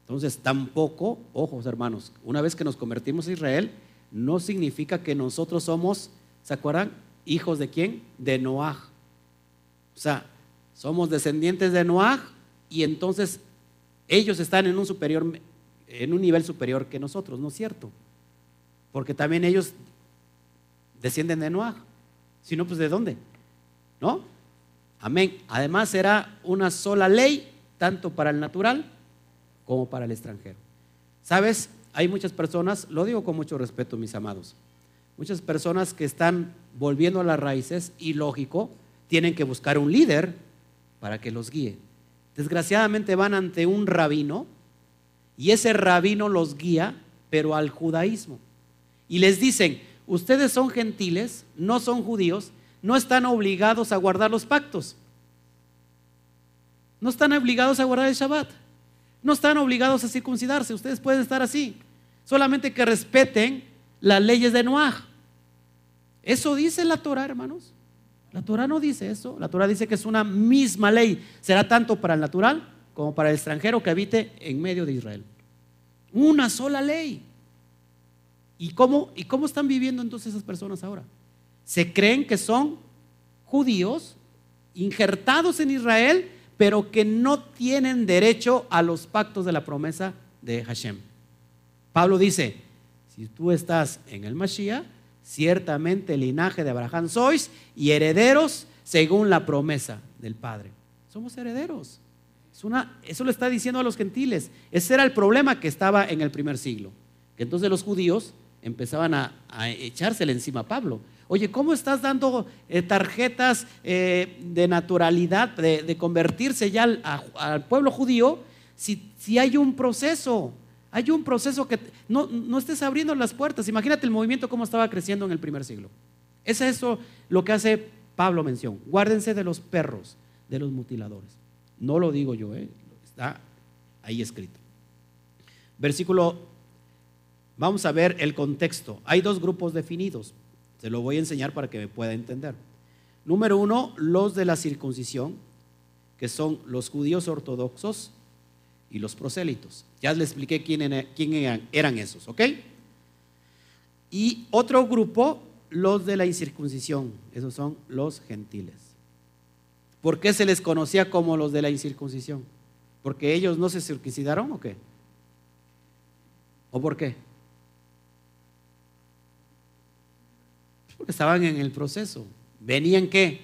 Entonces, tampoco, ojos hermanos, una vez que nos convertimos a Israel, no significa que nosotros somos, ¿se acuerdan? Hijos de quién? De Noah. O sea, somos descendientes de Noah y entonces ellos están en un superior, en un nivel superior que nosotros, ¿no es cierto? Porque también ellos descienden de Noah. Si no, pues ¿de dónde? ¿No? Amén. Además era una sola ley, tanto para el natural como para el extranjero. ¿Sabes? Hay muchas personas, lo digo con mucho respeto, mis amados, muchas personas que están volviendo a las raíces y lógico, tienen que buscar un líder para que los guíe. Desgraciadamente van ante un rabino y ese rabino los guía, pero al judaísmo. Y les dicen, ustedes son gentiles, no son judíos, no están obligados a guardar los pactos. No están obligados a guardar el Shabbat. No están obligados a circuncidarse, ustedes pueden estar así. Solamente que respeten las leyes de Noah. Eso dice la Torah, hermanos. La Torah no dice eso. La Torah dice que es una misma ley. Será tanto para el natural como para el extranjero que habite en medio de Israel. Una sola ley. ¿Y cómo, ¿Y cómo están viviendo entonces esas personas ahora? Se creen que son judíos injertados en Israel pero que no tienen derecho a los pactos de la promesa de Hashem. Pablo dice, si tú estás en el Mashiach, ciertamente el linaje de Abraham sois y herederos según la promesa del Padre. Somos herederos. Eso lo está diciendo a los gentiles. Ese era el problema que estaba en el primer siglo. Que entonces los judíos empezaban a, a echársele encima a Pablo. Oye, ¿cómo estás dando eh, tarjetas eh, de naturalidad, de, convertirse ya al, pueblo judío, si, si, hay un proceso? Hay un proceso que no, no, estés abriendo las puertas. Imagínate el movimiento cómo estaba creciendo en el primer siglo. Es eso lo que hace Pablo mención. Guárdense de los perros, de los mutiladores. No lo digo yo, ¿eh? está ahí escrito. Versículo, vamos a ver el contexto. Hay dos grupos definidos. Se lo voy a enseñar para que me pueda entender. Número uno, los de la circuncisión, que son los judíos ortodoxos y los prosélitos. Ya les expliqué quién, eran, esos, ¿ok? Y otro grupo, los de la incircuncisión, esos son los gentiles. ¿Por qué se les conocía como los de la incircuncisión? ¿Porque ellos no se circuncidaron o qué? ¿O por qué? estaban en el proceso. ¿Venían qué?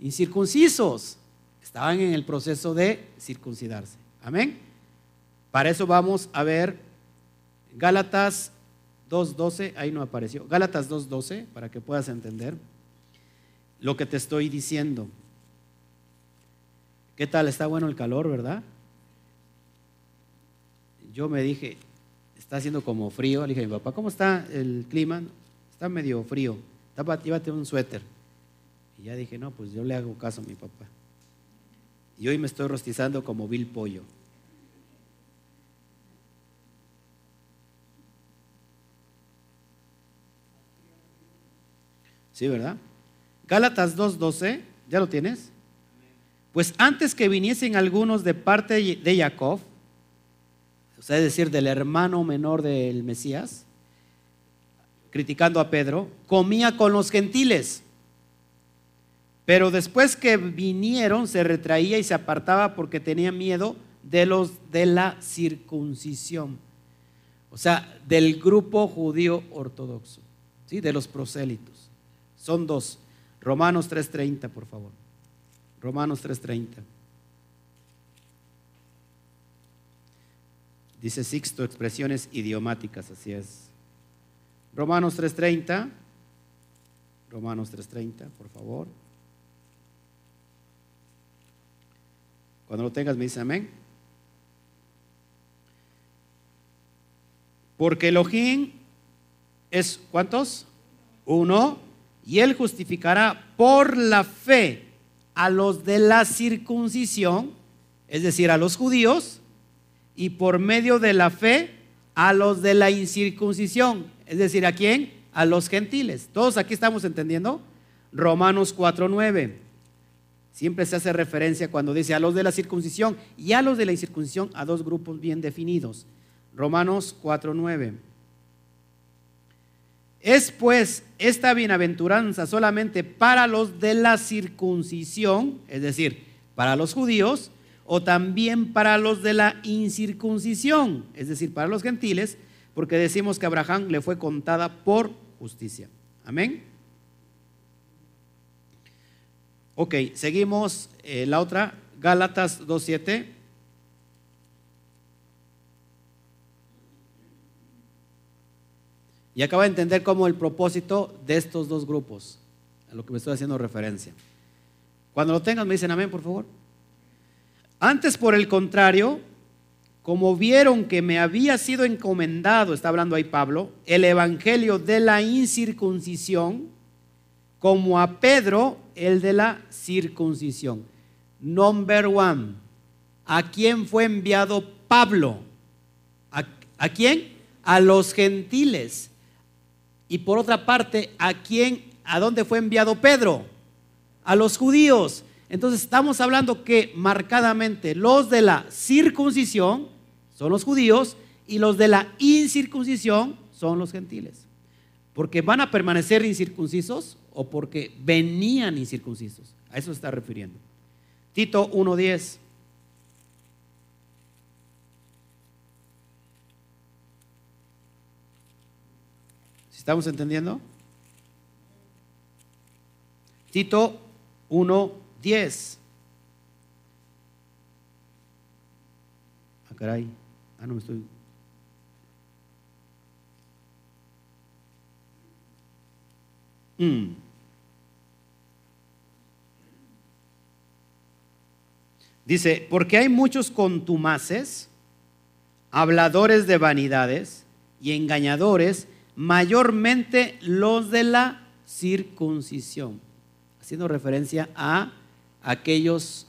Incircuncisos. Estaban en el proceso de circuncidarse. Amén. Para eso vamos a ver Gálatas 2.12, ahí no apareció. Gálatas 2.12, para que puedas entender lo que te estoy diciendo. ¿Qué tal? Está bueno el calor, ¿verdad? Yo me dije, está haciendo como frío. Le dije a mi papá, ¿cómo está el clima? está medio frío, llévate un suéter. Y ya dije, no, pues yo le hago caso a mi papá. Y hoy me estoy rostizando como vil pollo. Sí, ¿verdad? Gálatas 2.12, ¿ya lo tienes? Pues antes que viniesen algunos de parte de Jacob, o sea, es decir, del hermano menor del Mesías, criticando a Pedro, comía con los gentiles. Pero después que vinieron, se retraía y se apartaba porque tenía miedo de los de la circuncisión. O sea, del grupo judío ortodoxo, ¿sí? de los prosélitos. Son dos. Romanos 3.30, por favor. Romanos 3.30. Dice Sixto, expresiones idiomáticas, así es. Romanos 3.30. Romanos 3.30, por favor. Cuando lo tengas me dice amén. Porque Elohim es, ¿cuántos? Uno. Y él justificará por la fe a los de la circuncisión, es decir, a los judíos, y por medio de la fe a los de la incircuncisión, es decir, ¿a quién? A los gentiles. ¿Todos aquí estamos entendiendo? Romanos 4.9. Siempre se hace referencia cuando dice a los de la circuncisión y a los de la incircuncisión a dos grupos bien definidos. Romanos 4.9. Es pues esta bienaventuranza solamente para los de la circuncisión, es decir, para los judíos, o también para los de la incircuncisión, es decir, para los gentiles, porque decimos que Abraham le fue contada por justicia. Amén. Ok, seguimos eh, la otra, Gálatas 2.7. Y acaba de entender cómo el propósito de estos dos grupos, a lo que me estoy haciendo referencia. Cuando lo tengan, me dicen amén, por favor. Antes, por el contrario, como vieron que me había sido encomendado, está hablando ahí Pablo, el evangelio de la incircuncisión, como a Pedro el de la circuncisión. Number one, ¿a quién fue enviado Pablo? ¿A, ¿A, quién? A los gentiles. Y por otra parte, ¿a quién? ¿A dónde fue enviado Pedro? A los judíos. Entonces estamos hablando que marcadamente los de la circuncisión son los judíos y los de la incircuncisión son los gentiles. Porque van a permanecer incircuncisos o porque venían incircuncisos. A eso se está refiriendo. Tito 1.10. ¿Estamos entendiendo? Tito 1.10. Ah, caray. Ah, no me estoy. Mm. Dice, porque hay muchos contumaces, habladores de vanidades y engañadores, mayormente los de la circuncisión, haciendo referencia a aquellos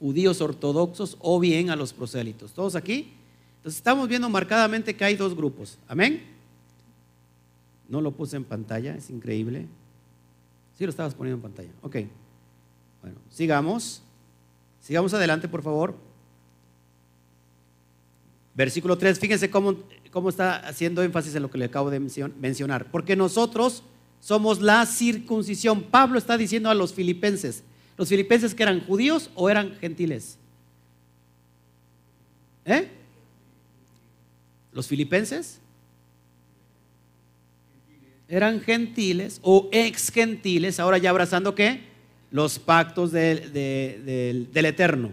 judíos ortodoxos o bien a los prosélitos. ¿Todos aquí? Entonces estamos viendo marcadamente que hay dos grupos. Amén. No lo puse en pantalla, es increíble. Sí lo estabas poniendo en pantalla. Ok. Bueno, sigamos. Sigamos adelante, por favor. Versículo 3, fíjense cómo, cómo está haciendo énfasis en lo que le acabo de mencionar. Porque nosotros somos la circuncisión. Pablo está diciendo a los filipenses, los filipenses que eran judíos o eran gentiles. ¿Eh? ¿Los filipenses? Eran gentiles o ex gentiles, ahora ya abrazando qué? los pactos del, Eterno.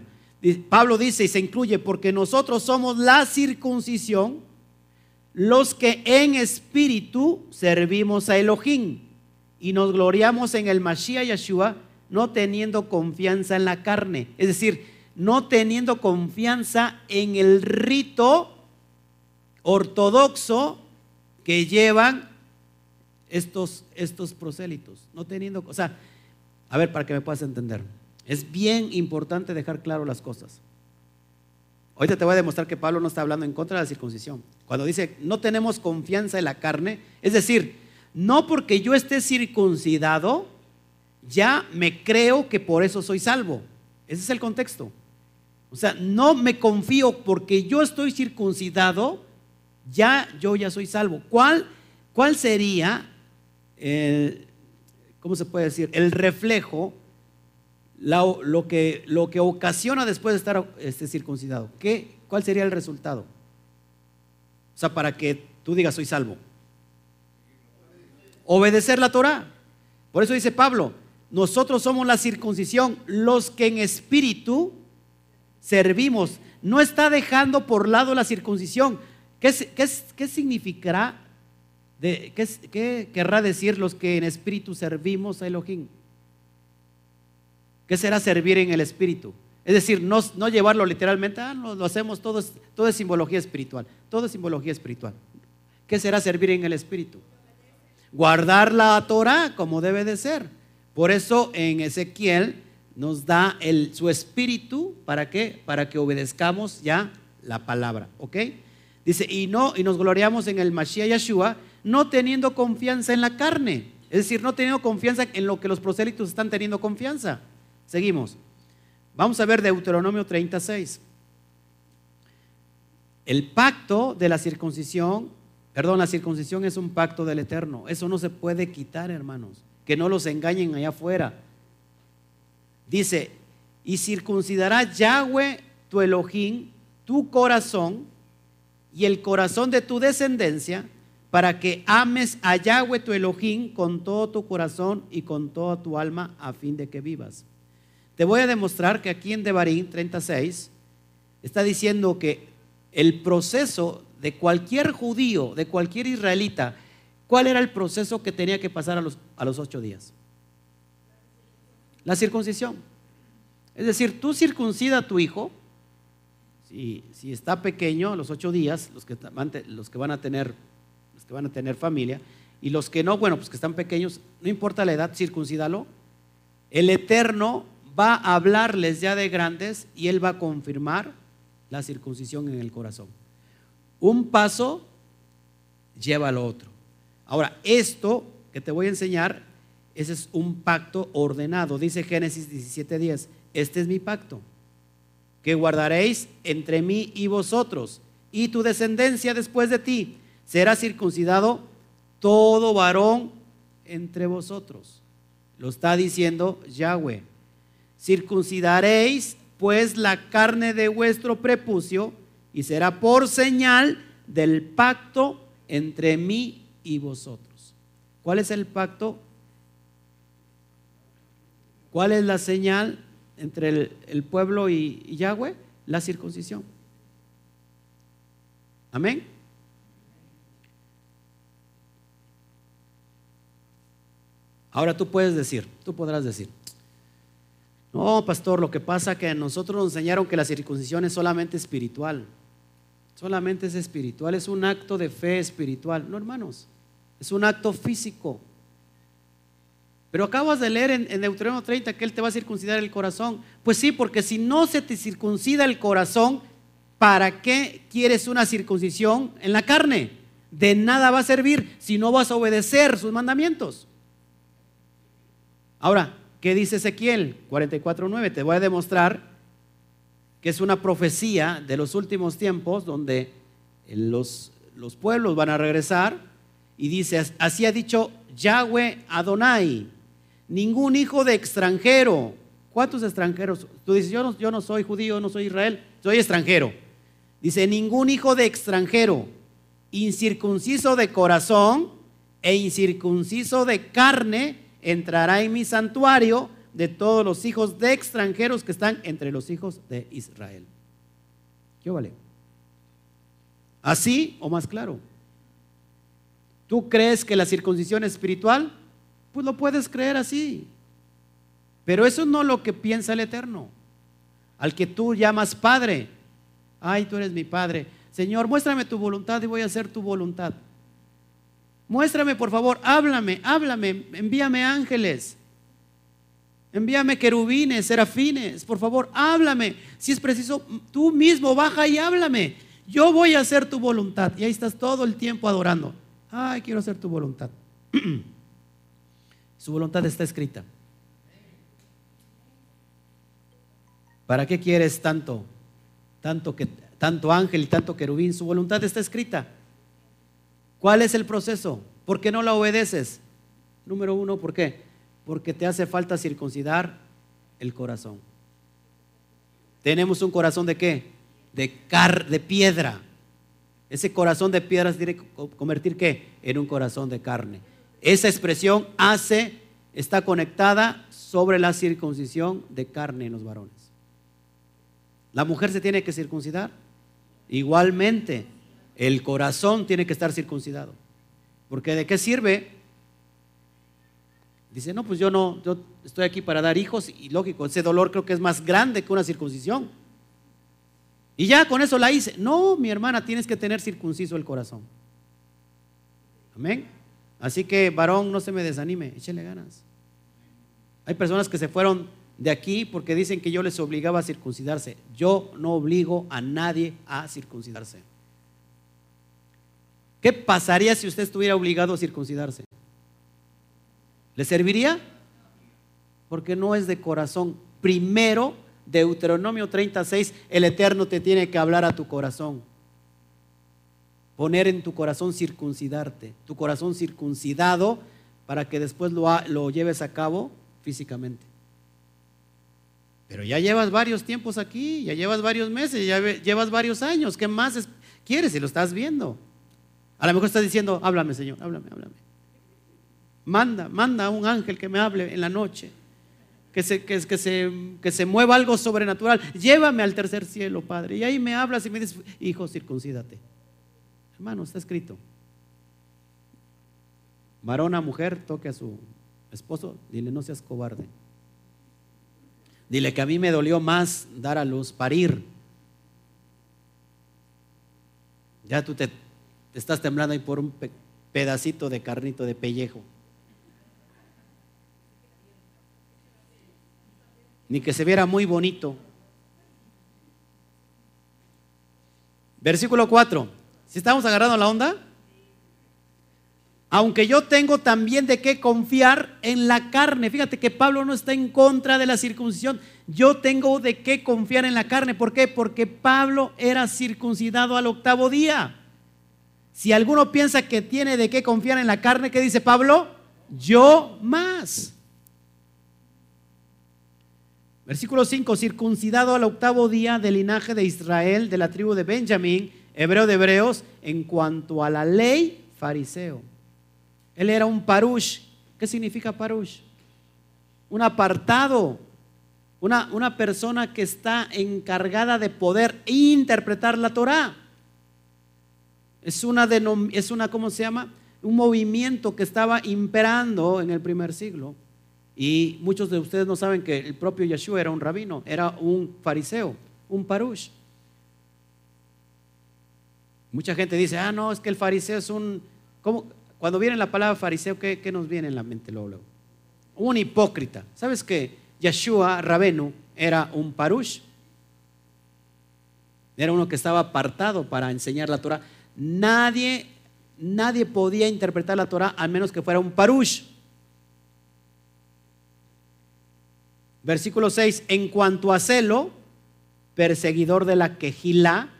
Pablo dice y se incluye, porque nosotros somos la circuncisión, los que en espíritu servimos a Elohim y nos gloriamos en el Mashiach Yeshua, no teniendo confianza en la carne. Es decir, no teniendo confianza en el rito ortodoxo que llevan estos, estos prosélitos. No teniendo, o sea, a ver, para que me puedas entender. Es bien importante dejar claro las cosas. Ahorita te voy a demostrar que Pablo no está hablando en contra de la circuncisión. Cuando dice, no tenemos confianza en la carne, es decir, no porque yo esté circuncidado, ya me creo que por eso soy salvo. Ese es el contexto. O sea, no me confío porque yo estoy circuncidado, ya yo ya soy salvo. ¿Cuál, cuál sería el, ¿cómo se puede decir? El reflejo, lo, que, lo que ocasiona después de estar este, circuncidado. ¿Qué, ¿Cuál sería el resultado? O sea, para que tú digas soy salvo. Obedecer la Torah. Por eso dice Pablo, nosotros somos la circuncisión, los que en espíritu servimos. No está dejando por lado la circuncisión. ¿Qué, qué, qué significará ¿qué, querrá decir los que en espíritu servimos a Elohim? ¿Qué será servir en el espíritu? Es decir, no, llevarlo literalmente, ah, lo, hacemos, todo es, todo es simbología espiritual, todo es simbología espiritual. ¿Qué será servir en el Espíritu? Guardar la Torah como debe de ser. Por eso en Ezequiel nos da el, su espíritu para qué? Para que obedezcamos ya la palabra, ¿ok? Dice, y no, y nos gloriamos en el Mashiach Yeshua, no teniendo confianza en la carne, es decir, no teniendo confianza en lo que los prosélitos están teniendo confianza. Seguimos. Vamos a ver Deuteronomio 36. El pacto de la circuncisión, perdón, la circuncisión es un pacto del Eterno. Eso no se puede quitar, hermanos. Que no los engañen allá afuera. Dice, y circuncidará Yahweh tu Elohim, tu corazón y el corazón de tu descendencia, para que ames a Yahweh tu Elohim con todo tu corazón y con toda tu alma, a fin de que vivas. Te voy a demostrar que aquí en Devarim 36 está diciendo que el proceso de cualquier judío, de cualquier israelita, ¿cuál era el proceso que tenía que pasar a los, a los ocho días? La circuncisión. Es decir, tú circuncida a tu hijo, si, si está pequeño, los ocho días, los que, los que van a tener, los que van a tener familia, y los que no, bueno, pues que están pequeños, no importa la edad, circuncídalo. El Eterno va a hablarles ya de grandes y Él va a confirmar la circuncisión en el corazón. Un paso lleva al otro. Ahora, esto que te voy a enseñar, ese es un pacto ordenado. Dice Génesis 17:10, este es mi pacto, que guardaréis entre mí y vosotros, y tu descendencia después de ti. Será circuncidado todo varón entre vosotros. Lo está diciendo Yahweh. Circuncidaréis pues la carne de vuestro prepucio y será por señal del pacto entre mí y vosotros. ¿Cuál es el pacto? ¿Cuál es la señal entre el, pueblo y, Yahweh? La circuncisión. Amén. Ahora tú puedes decir, tú podrás decir, no, pastor, lo que pasa es que nosotros nos enseñaron que la circuncisión es solamente espiritual. Solamente es espiritual, es un acto de fe espiritual. No, hermanos, es un acto físico. Pero acabas de leer en, Deuteronomio 30 que Él te va a circuncidar el corazón. Pues sí, porque si no se te circuncida el corazón, ¿para qué quieres una circuncisión en la carne? De nada va a servir si no vas a obedecer sus mandamientos. Ahora, ¿Qué dice Ezequiel 44.9? Te voy a demostrar que es una profecía de los últimos tiempos donde los, los pueblos van a regresar y dice, así ha dicho Yahweh Adonai, ningún hijo de extranjero. ¿Cuántos extranjeros? Tú dices, yo no, yo no soy judío, no soy Israel, soy extranjero. Dice, ningún hijo de extranjero, incircunciso de corazón e incircunciso de carne, entrará en mi santuario de todos los hijos de extranjeros que están entre los hijos de Israel. ¿Qué vale? ¿Así o más claro? ¿Tú crees que la circuncisión es espiritual? Pues lo puedes creer así. Pero eso no lo que piensa el Eterno. Al que tú llamas Padre. Ay, tú eres mi Padre. Señor, muéstrame tu voluntad y voy a hacer tu voluntad. Muéstrame, por favor, háblame, háblame, envíame ángeles. Envíame querubines, serafines, por favor, háblame. Si es preciso, tú mismo baja y háblame. Yo voy a hacer tu voluntad. Y ahí estás todo el tiempo adorando. Ay, quiero hacer tu voluntad. Su voluntad está escrita. ¿Para qué quieres tanto? Tanto que tanto ángel y tanto querubín, su voluntad está escrita. ¿Cuál es el proceso? ¿Por qué no la obedeces? Número uno, ¿por qué? Porque te hace falta circuncidar el corazón. Tenemos un corazón de qué? De, car de piedra. Ese corazón de piedra se tiene que convertir qué? En un corazón de carne. Esa expresión hace, está conectada sobre la circuncisión de carne en los varones. La mujer se tiene que circuncidar. Igualmente, el corazón tiene que estar circuncidado. Porque ¿de qué sirve? Dice, no, pues yo no, yo estoy aquí para dar hijos y lógico, ese dolor creo que es más grande que una circuncisión. Y ya con eso la hice. No, mi hermana, tienes que tener circunciso el corazón. Amén. Así que, varón, no se me desanime, échele ganas. Hay personas que se fueron de aquí porque dicen que yo les obligaba a circuncidarse. Yo no obligo a nadie a circuncidarse. ¿Qué pasaría si usted estuviera obligado a circuncidarse? ¿Le serviría? Porque no es de corazón. Primero, Deuteronomio 36, el Eterno te tiene que hablar a tu corazón. Poner en tu corazón circuncidarte. Tu corazón circuncidado para que después lo, lo lleves a cabo físicamente. Pero ya llevas varios tiempos aquí, ya llevas varios meses, ya llevas varios años. ¿Qué más quieres si lo estás viendo? A lo mejor estás diciendo, háblame Señor, háblame, háblame. Manda, manda a un ángel que me hable en la noche. Que se, que, se, que se mueva algo sobrenatural. Llévame al tercer cielo, Padre. Y ahí me hablas y me dices, hijo, circuncídate. Hermano, está escrito. Varón a mujer, toque a su esposo, dile, no seas cobarde. Dile que a mí me dolió más dar a luz, parir. Ya tú te, estás temblando ahí por un pedacito de carnito de pellejo. Ni que se viera muy bonito. Versículo 4. Si estamos agarrando la onda, aunque yo tengo también de qué confiar en la carne. Fíjate que Pablo no está en contra de la circuncisión. Yo tengo de qué confiar en la carne. ¿Por qué? Porque Pablo era circuncidado al octavo día. Si alguno piensa que tiene de qué confiar en la carne, ¿qué dice Pablo? Yo más. Versículo 5, circuncidado al octavo día del linaje de Israel, de la tribu de Benjamín, hebreo de hebreos, en cuanto a la ley, fariseo. Él era un parush. ¿Qué significa parush? Un apartado, una, una persona que está encargada de poder interpretar la Torah. Es una, es una, ¿cómo se llama? Un movimiento que estaba imperando en el primer siglo. Y muchos de ustedes no saben que el propio Yeshua era un rabino, era un fariseo, un parush. Mucha gente dice, ah, no, es que el fariseo es un... Cuando viene la palabra fariseo, ¿qué, nos viene en la mente luego, Un hipócrita. ¿Sabes que Yeshua Rabenu era un parush? Era uno que estaba apartado para enseñar la Torah. Nadie, nadie podía interpretar la Torah a menos que fuera un parush. Versículo 6, en cuanto a celo, perseguidor de la quejilá,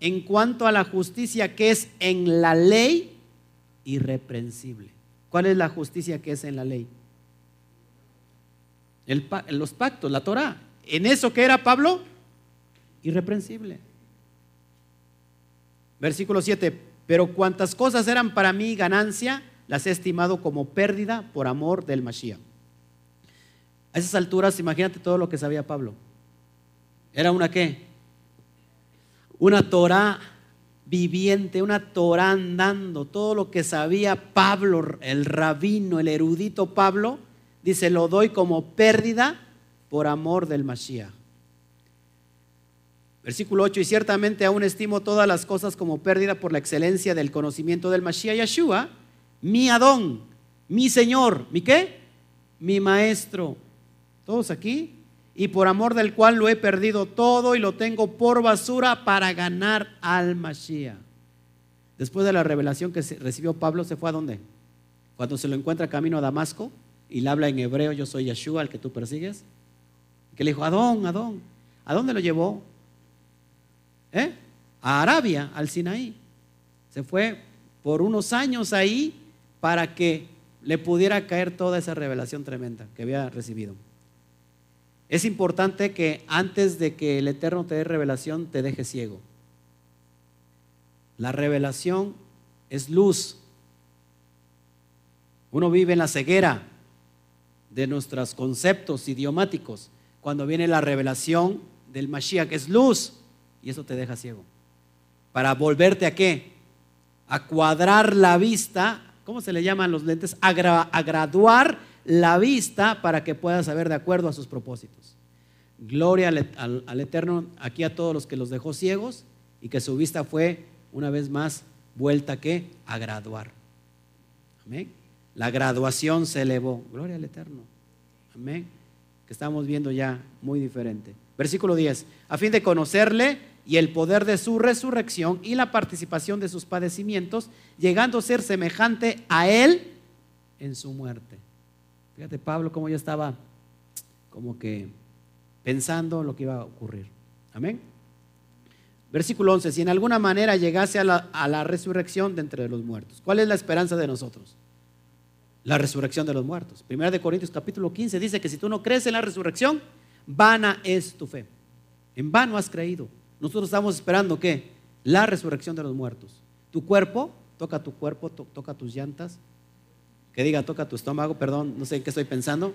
en cuanto a la justicia que es en la ley, irreprensible. ¿Cuál es la justicia que es en la ley? los pactos, la Torah. ¿En eso que era Pablo? Irreprensible. Versículo 7. Pero cuantas cosas eran para mí ganancia, las he estimado como pérdida por amor del Mashiach. A esas alturas, imagínate todo lo que sabía Pablo. ¿Era una qué? Una Torah viviente, una Torah andando, todo lo que sabía Pablo, el rabino, el erudito Pablo, dice, lo doy como pérdida por amor del Mashiach. Versículo 8, y ciertamente aún estimo todas las cosas como pérdida por la excelencia del conocimiento del Mashiach Yeshua, mi Adón, mi Señor, mi qué? Mi Maestro. ¿Todos aquí? y por amor del cual lo he perdido todo y lo tengo por basura para ganar al Mashiach. Después de la revelación que recibió Pablo, ¿se fue a dónde? Cuando se lo encuentra camino a Damasco y le habla en hebreo, yo soy Yeshua, el que tú persigues. Que le dijo, Adón, Adón, ¿a dónde lo llevó? ¿Eh? A Arabia, al Sinaí. Se fue por unos años ahí para que le pudiera caer toda esa revelación tremenda que había recibido. Es importante que antes de que el Eterno te dé revelación, te deje ciego. La revelación es luz. Uno vive en la ceguera de nuestros conceptos idiomáticos. Cuando viene la revelación del Mashiach, es luz, y eso te deja ciego. Para volverte a qué? A cuadrar la vista, ¿cómo se le llaman los lentes? A, a graduar la vista para que pueda saber de acuerdo a sus propósitos. Gloria al, Eterno aquí a todos los que los dejó ciegos y que su vista fue una vez más vuelta que a graduar. Amén. La graduación se elevó. Gloria al Eterno. Amén. Que estamos viendo ya muy diferente. Versículo 10. A fin de conocerle y el poder de su resurrección y la participación de sus padecimientos, llegando a ser semejante a él en su muerte. Fíjate Pablo cómo ya estaba como que pensando lo que iba a ocurrir. Amén. Versículo 11, si en alguna manera llegase a la, a la resurrección de entre los muertos. ¿Cuál es la esperanza de nosotros? La resurrección de los muertos. Primera de Corintios capítulo 15 dice que si tú no crees en la resurrección, vana es tu fe. En vano has creído. Nosotros estamos esperando que la resurrección de los muertos. Tu cuerpo, toca tu cuerpo, toca tus llantas. Que diga, toca tu estómago, perdón, no sé en qué estoy pensando.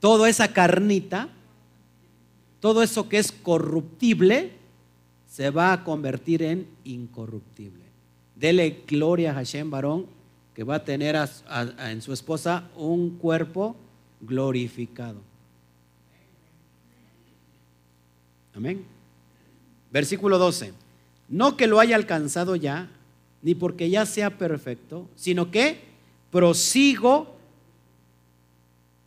Toda esa carnita, todo eso que es corruptible, se va a convertir en incorruptible. Dele gloria a Hashem varón que va a tener en su esposa un cuerpo glorificado. Amén. Versículo 12. No que lo haya alcanzado ya, ni porque ya sea perfecto, sino que prosigo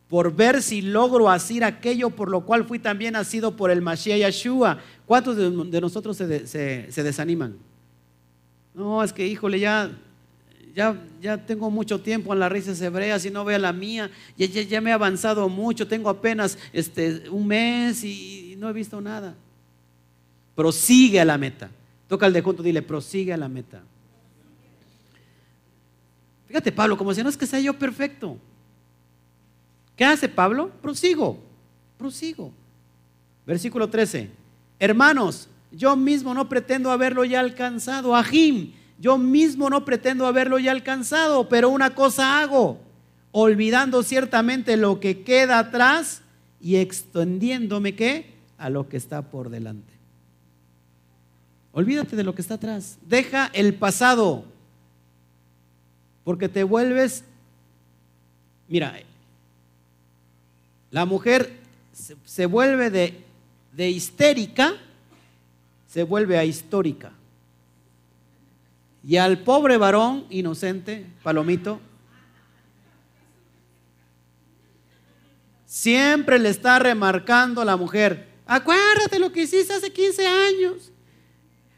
por ver si logro hacer aquello por lo cual fui también nacido por el Mashiach Yeshua. ¿Cuántos de, nosotros se, desaniman? No, es que híjole, ya, ya, ya tengo mucho tiempo en las raíces hebreas y no veo la mía, ya, ya, me he avanzado mucho, tengo apenas este, un mes y, no he visto nada. Prosigue a la meta. Toca al de junto, dile, prosigue a la meta. Fíjate, Pablo, como si no es que sea yo perfecto. ¿Qué hace Pablo? Prosigo, prosigo. Versículo 13. Hermanos, yo mismo no pretendo haberlo ya alcanzado. Ajim, yo mismo no pretendo haberlo ya alcanzado, pero una cosa hago, olvidando ciertamente lo que queda atrás y extendiéndome qué? A lo que está por delante. Olvídate de lo que está atrás. Deja el pasado. Porque te vuelves, mira, la mujer se, vuelve de, de histérica, se vuelve a histórica. Y al pobre varón inocente, palomito, siempre le está remarcando a la mujer, acuérdate lo que hiciste hace 15 años,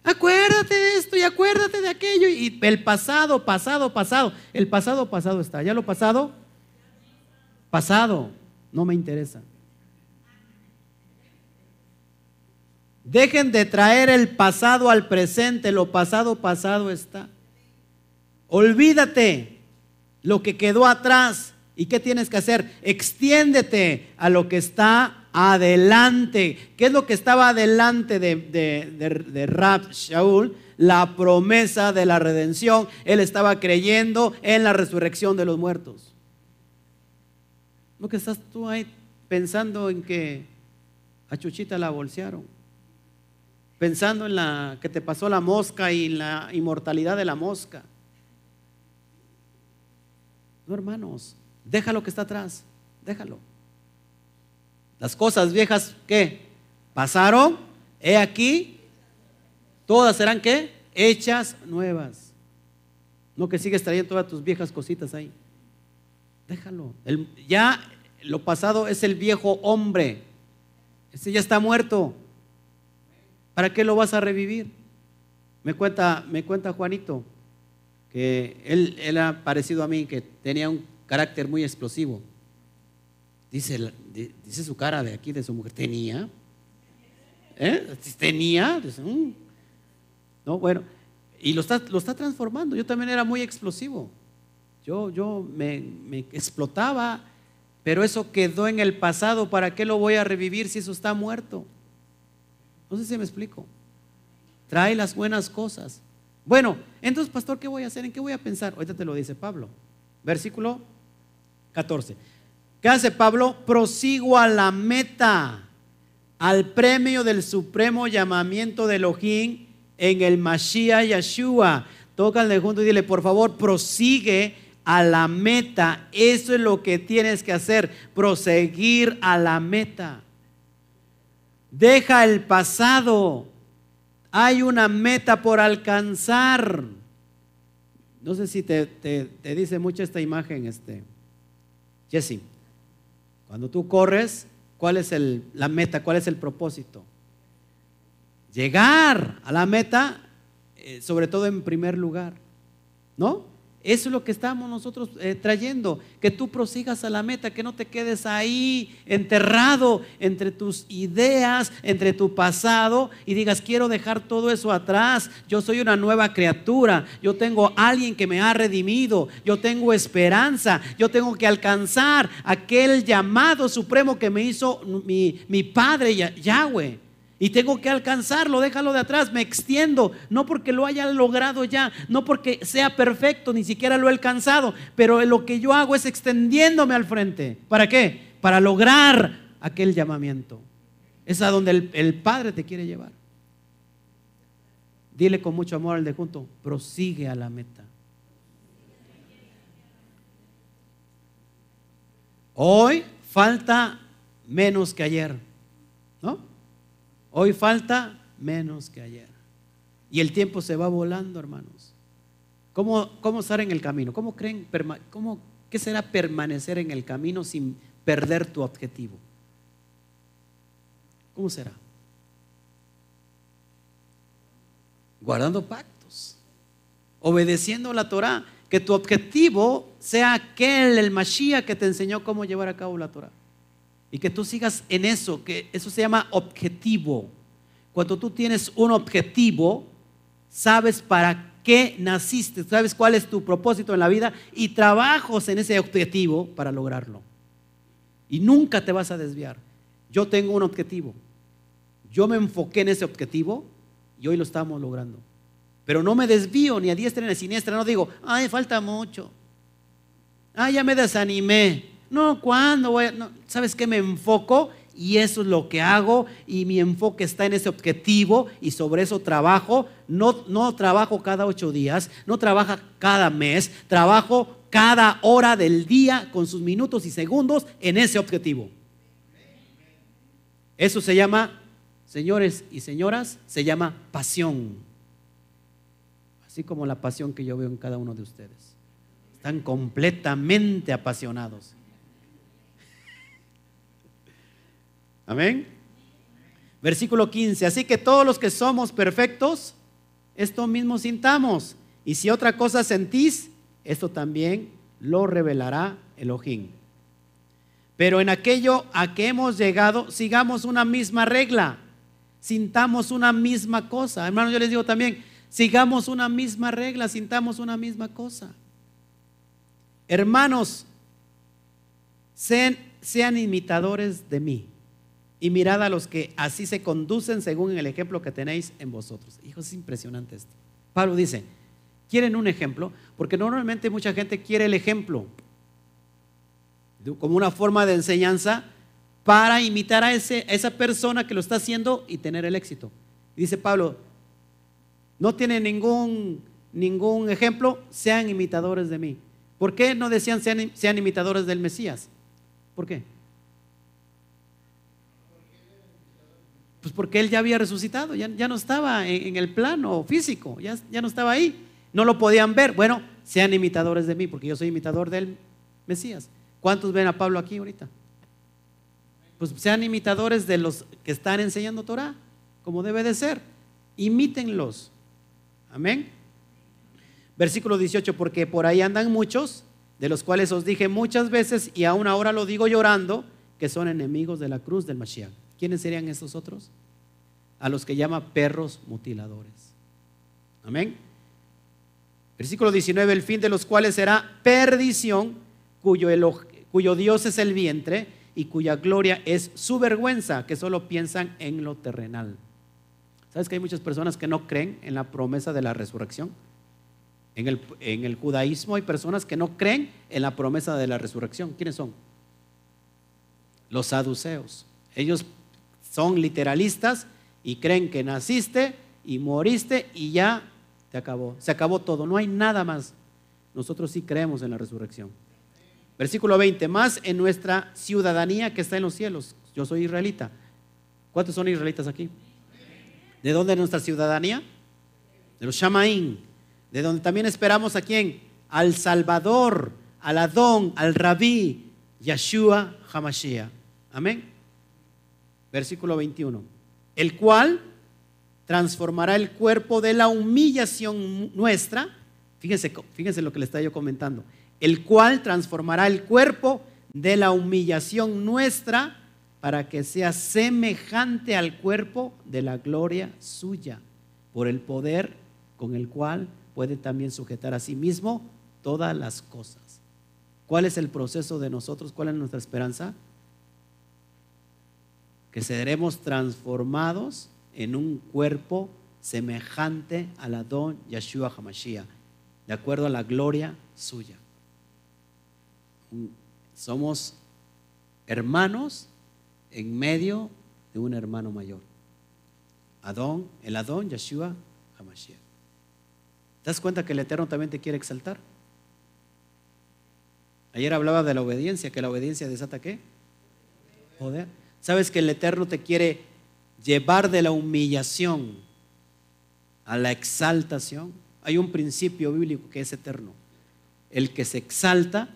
acuérdate de esto y acuérdate de aquello. Y el pasado, pasado, pasado, el pasado, pasado está, ya lo pasado, pasado no me interesa. Dejen de traer el pasado al presente, lo pasado pasado está. Olvídate lo que quedó atrás. ¿Y qué tienes que hacer? Extiéndete a lo que está adelante. ¿Qué es lo que estaba adelante de, de, de, Rab Shaul? La promesa de la redención. Él estaba creyendo en la resurrección de los muertos. ¿No que estás tú ahí pensando en que a Chuchita la bolsearon? Pensando en la que te pasó la mosca y la inmortalidad de la mosca. No, hermanos, deja lo que está atrás, déjalo. Las cosas viejas, ¿qué? Pasaron, he aquí, todas serán ¿qué? Hechas nuevas. No que sigues trayendo todas tus viejas cositas ahí. Déjalo. ya lo pasado es el viejo hombre. Ese ya está muerto. ¿Para qué lo vas a revivir? Me cuenta, me cuenta Juanito que él, él ha parecido a mí, que tenía un carácter muy explosivo. Dice, dice su cara de aquí, de su mujer, tenía. ¿Eh? Tenía. Mm". No, bueno, y lo está, lo está transformando. Yo también era muy explosivo. Yo, yo me, explotaba, pero eso quedó en el pasado. ¿Para qué lo voy a revivir si eso está muerto? No sé si me explico. Trae las buenas cosas. Bueno, entonces, pastor, ¿qué voy a hacer? ¿En qué voy a pensar? Ahorita te lo dice Pablo. Versículo 14. ¿Qué hace Pablo? Prosigo a la meta, al premio del supremo llamamiento de Elohim en el Mashiach Yeshua. Tócale junto y dile, por favor, prosigue a la meta. Eso es lo que tienes que hacer, proseguir a la meta. Deja el pasado. Hay una meta por alcanzar. No sé si te, te dice mucho esta imagen, este, Jesse. Cuando tú corres, ¿cuál es el, la meta? ¿Cuál es el propósito? Llegar a la meta, eh, sobre todo en primer lugar. ¿No? Eso es lo que estamos nosotros eh, trayendo, que tú prosigas a la meta, que no te quedes ahí enterrado entre tus ideas, entre tu pasado y digas, quiero dejar todo eso atrás, yo soy una nueva criatura, yo tengo alguien que me ha redimido, yo tengo esperanza, yo tengo que alcanzar aquel llamado supremo que me hizo mi, mi Padre Yahweh y tengo que alcanzarlo, déjalo de atrás, me extiendo, no porque lo haya logrado ya, no porque sea perfecto, ni siquiera lo he alcanzado, pero lo que yo hago es extendiéndome al frente. ¿Para qué? Para lograr aquel llamamiento. Es a donde el, Padre te quiere llevar. Dile con mucho amor al de junto, prosigue a la meta. Hoy falta menos que ayer. Hoy falta menos que ayer. Y el tiempo se va volando, hermanos. ¿Cómo, cómo estar en el camino? ¿Cómo creen? Cómo, ¿Qué será permanecer en el camino sin perder tu objetivo? ¿Cómo será? Guardando pactos, obedeciendo la Torah, que tu objetivo sea aquel, el Mashiach que te enseñó cómo llevar a cabo la Torah. Y que tú sigas en eso, que eso se llama objetivo. Cuando tú tienes un objetivo, sabes para qué naciste, sabes cuál es tu propósito en la vida y trabajas en ese objetivo para lograrlo. Y nunca te vas a desviar. Yo tengo un objetivo. Yo me enfoqué en ese objetivo y hoy lo estamos logrando. Pero no me desvío ni a diestra ni a siniestra. No digo, ay, falta mucho. Ay, ya me desanimé. No, ¿cuándo voy ¿Sabes qué? Me enfoco y eso es lo que hago y mi enfoque está en ese objetivo y sobre eso trabajo. No, no trabajo cada ocho días, no trabajo cada mes, trabajo cada hora del día con sus minutos y segundos en ese objetivo. Eso se llama, señores y señoras, se llama pasión. Así como la pasión que yo veo en cada uno de ustedes. Están completamente apasionados. Amén. Versículo 15. Así que todos los que somos perfectos, esto mismo sintamos. Y si otra cosa sentís, esto también lo revelará Elohim. Pero en aquello a que hemos llegado, sigamos una misma regla, sintamos una misma cosa. Hermanos, yo les digo también, sigamos una misma regla, sintamos una misma cosa. Hermanos, sean, sean imitadores de mí y mirad a los que así se conducen según el ejemplo que tenéis en vosotros. Hijos, es impresionante esto. Pablo dice, ¿quieren un ejemplo? Porque normalmente mucha gente quiere el ejemplo como una forma de enseñanza para imitar a, ese, esa persona que lo está haciendo y tener el éxito. Dice Pablo, no tiene ningún, ningún ejemplo, sean imitadores de mí. ¿Por qué no decían sean, sean imitadores del Mesías? ¿Por qué? Pues porque él ya había resucitado, ya, no estaba en, el plano físico, ya, ya no estaba ahí. No lo podían ver. Bueno, sean imitadores de mí, porque yo soy imitador del Mesías. ¿Cuántos ven a Pablo aquí ahorita? Pues sean imitadores de los que están enseñando Torah, como debe de ser. Imítenlos. Amén. Versículo 18, porque por ahí andan muchos, de los cuales os dije muchas veces, y aún ahora lo digo llorando, que son enemigos de la cruz del Mashiach. ¿Quiénes serían estos otros? A los que llama perros mutiladores. Amén. Versículo 19, el fin de los cuales será perdición, cuyo, cuyo Dios es el vientre y cuya gloria es su vergüenza, que solo piensan en lo terrenal. ¿Sabes que hay muchas personas que no creen en la promesa de la resurrección? En el, en el judaísmo hay personas que no creen en la promesa de la resurrección. ¿Quiénes son? Los saduceos. Ellos son literalistas y creen que naciste y moriste y ya te acabó. Se acabó todo, no hay nada más. Nosotros sí creemos en la resurrección. Versículo 20, más en nuestra ciudadanía que está en los cielos. Yo soy israelita. ¿Cuántos son israelitas aquí? ¿De dónde es nuestra ciudadanía? De los Shamaín. de donde también esperamos a quién? Al Salvador, al Adón, al Rabí, Yeshua Hamashiach. Amén. Versículo 21. El cual transformará el cuerpo de la humillación nuestra. Fíjense, fíjense lo que le está yo comentando. El cual transformará el cuerpo de la humillación nuestra para que sea semejante al cuerpo de la gloria suya, por el poder con el cual puede también sujetar a sí mismo todas las cosas. ¿Cuál es el proceso de nosotros? ¿Cuál es nuestra esperanza? Que seremos transformados en un cuerpo semejante a la don Yeshua Hamashiach, de acuerdo a la gloria suya. Somos hermanos en medio de un hermano mayor. Adón, el Adón Yeshua Hamashiach. ¿Te das cuenta que el Eterno también te quiere exaltar? Ayer hablaba de la obediencia, que la obediencia desata qué? Poder. ¿Sabes que el Eterno te quiere llevar de la humillación a la exaltación? Hay un principio bíblico que es eterno. El que se exalta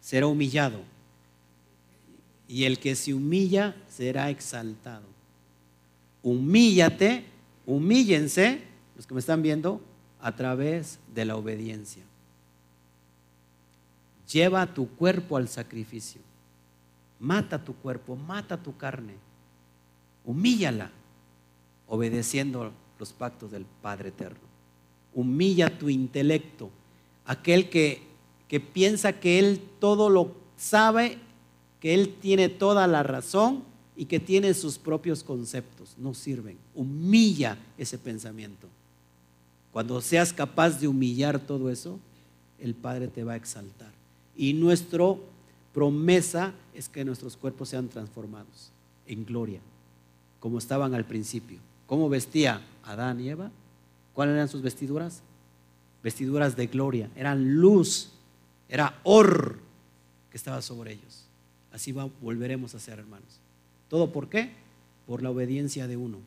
será humillado. Y el que se humilla será exaltado. Humíllate, humíllense, los que me están viendo, a través de la obediencia. Lleva tu cuerpo al sacrificio. Mata tu cuerpo, mata tu carne. Humíllala, obedeciendo los pactos del Padre Eterno. Humilla tu intelecto, aquel que, que piensa que Él todo lo sabe, que Él tiene toda la razón y que tiene sus propios conceptos. No sirven. Humilla ese pensamiento. Cuando seas capaz de humillar todo eso, el Padre te va a exaltar. Y nuestra promesa es que nuestros cuerpos sean transformados en gloria, como estaban al principio. ¿Cómo vestía Adán y Eva? ¿Cuáles eran sus vestiduras? Vestiduras de gloria, eran luz, era or que estaba sobre ellos. Así volveremos a ser, hermanos. ¿Todo por qué? Por la obediencia de uno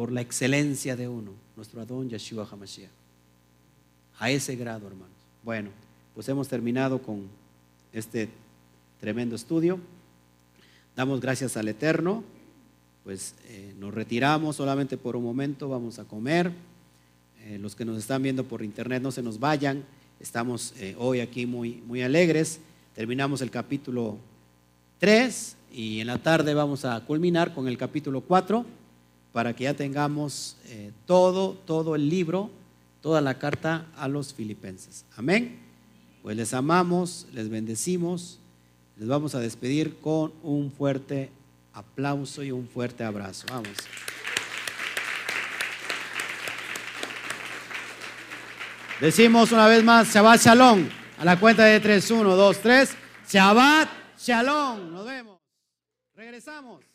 por la excelencia de uno, nuestro Adón Yeshua HaMashiach. A ese grado, hermanos. Bueno, pues hemos terminado con este tremendo estudio. Damos gracias al Eterno. Pues eh, nos retiramos solamente por un momento, vamos a comer. Eh, los que nos están viendo por internet no se nos vayan. Estamos eh, hoy aquí muy, muy alegres. Terminamos el capítulo 3 y en la tarde vamos a culminar con el capítulo 4 para que ya tengamos todo, todo el libro, toda la carta a los filipenses. Amén. Pues les amamos, les bendecimos, les vamos a despedir con un fuerte aplauso y un fuerte abrazo. Vamos. Decimos una vez más, Shabbat Shalom, a la cuenta de 3, 1, 2, 3, Shabbat Shalom. Nos vemos. Regresamos.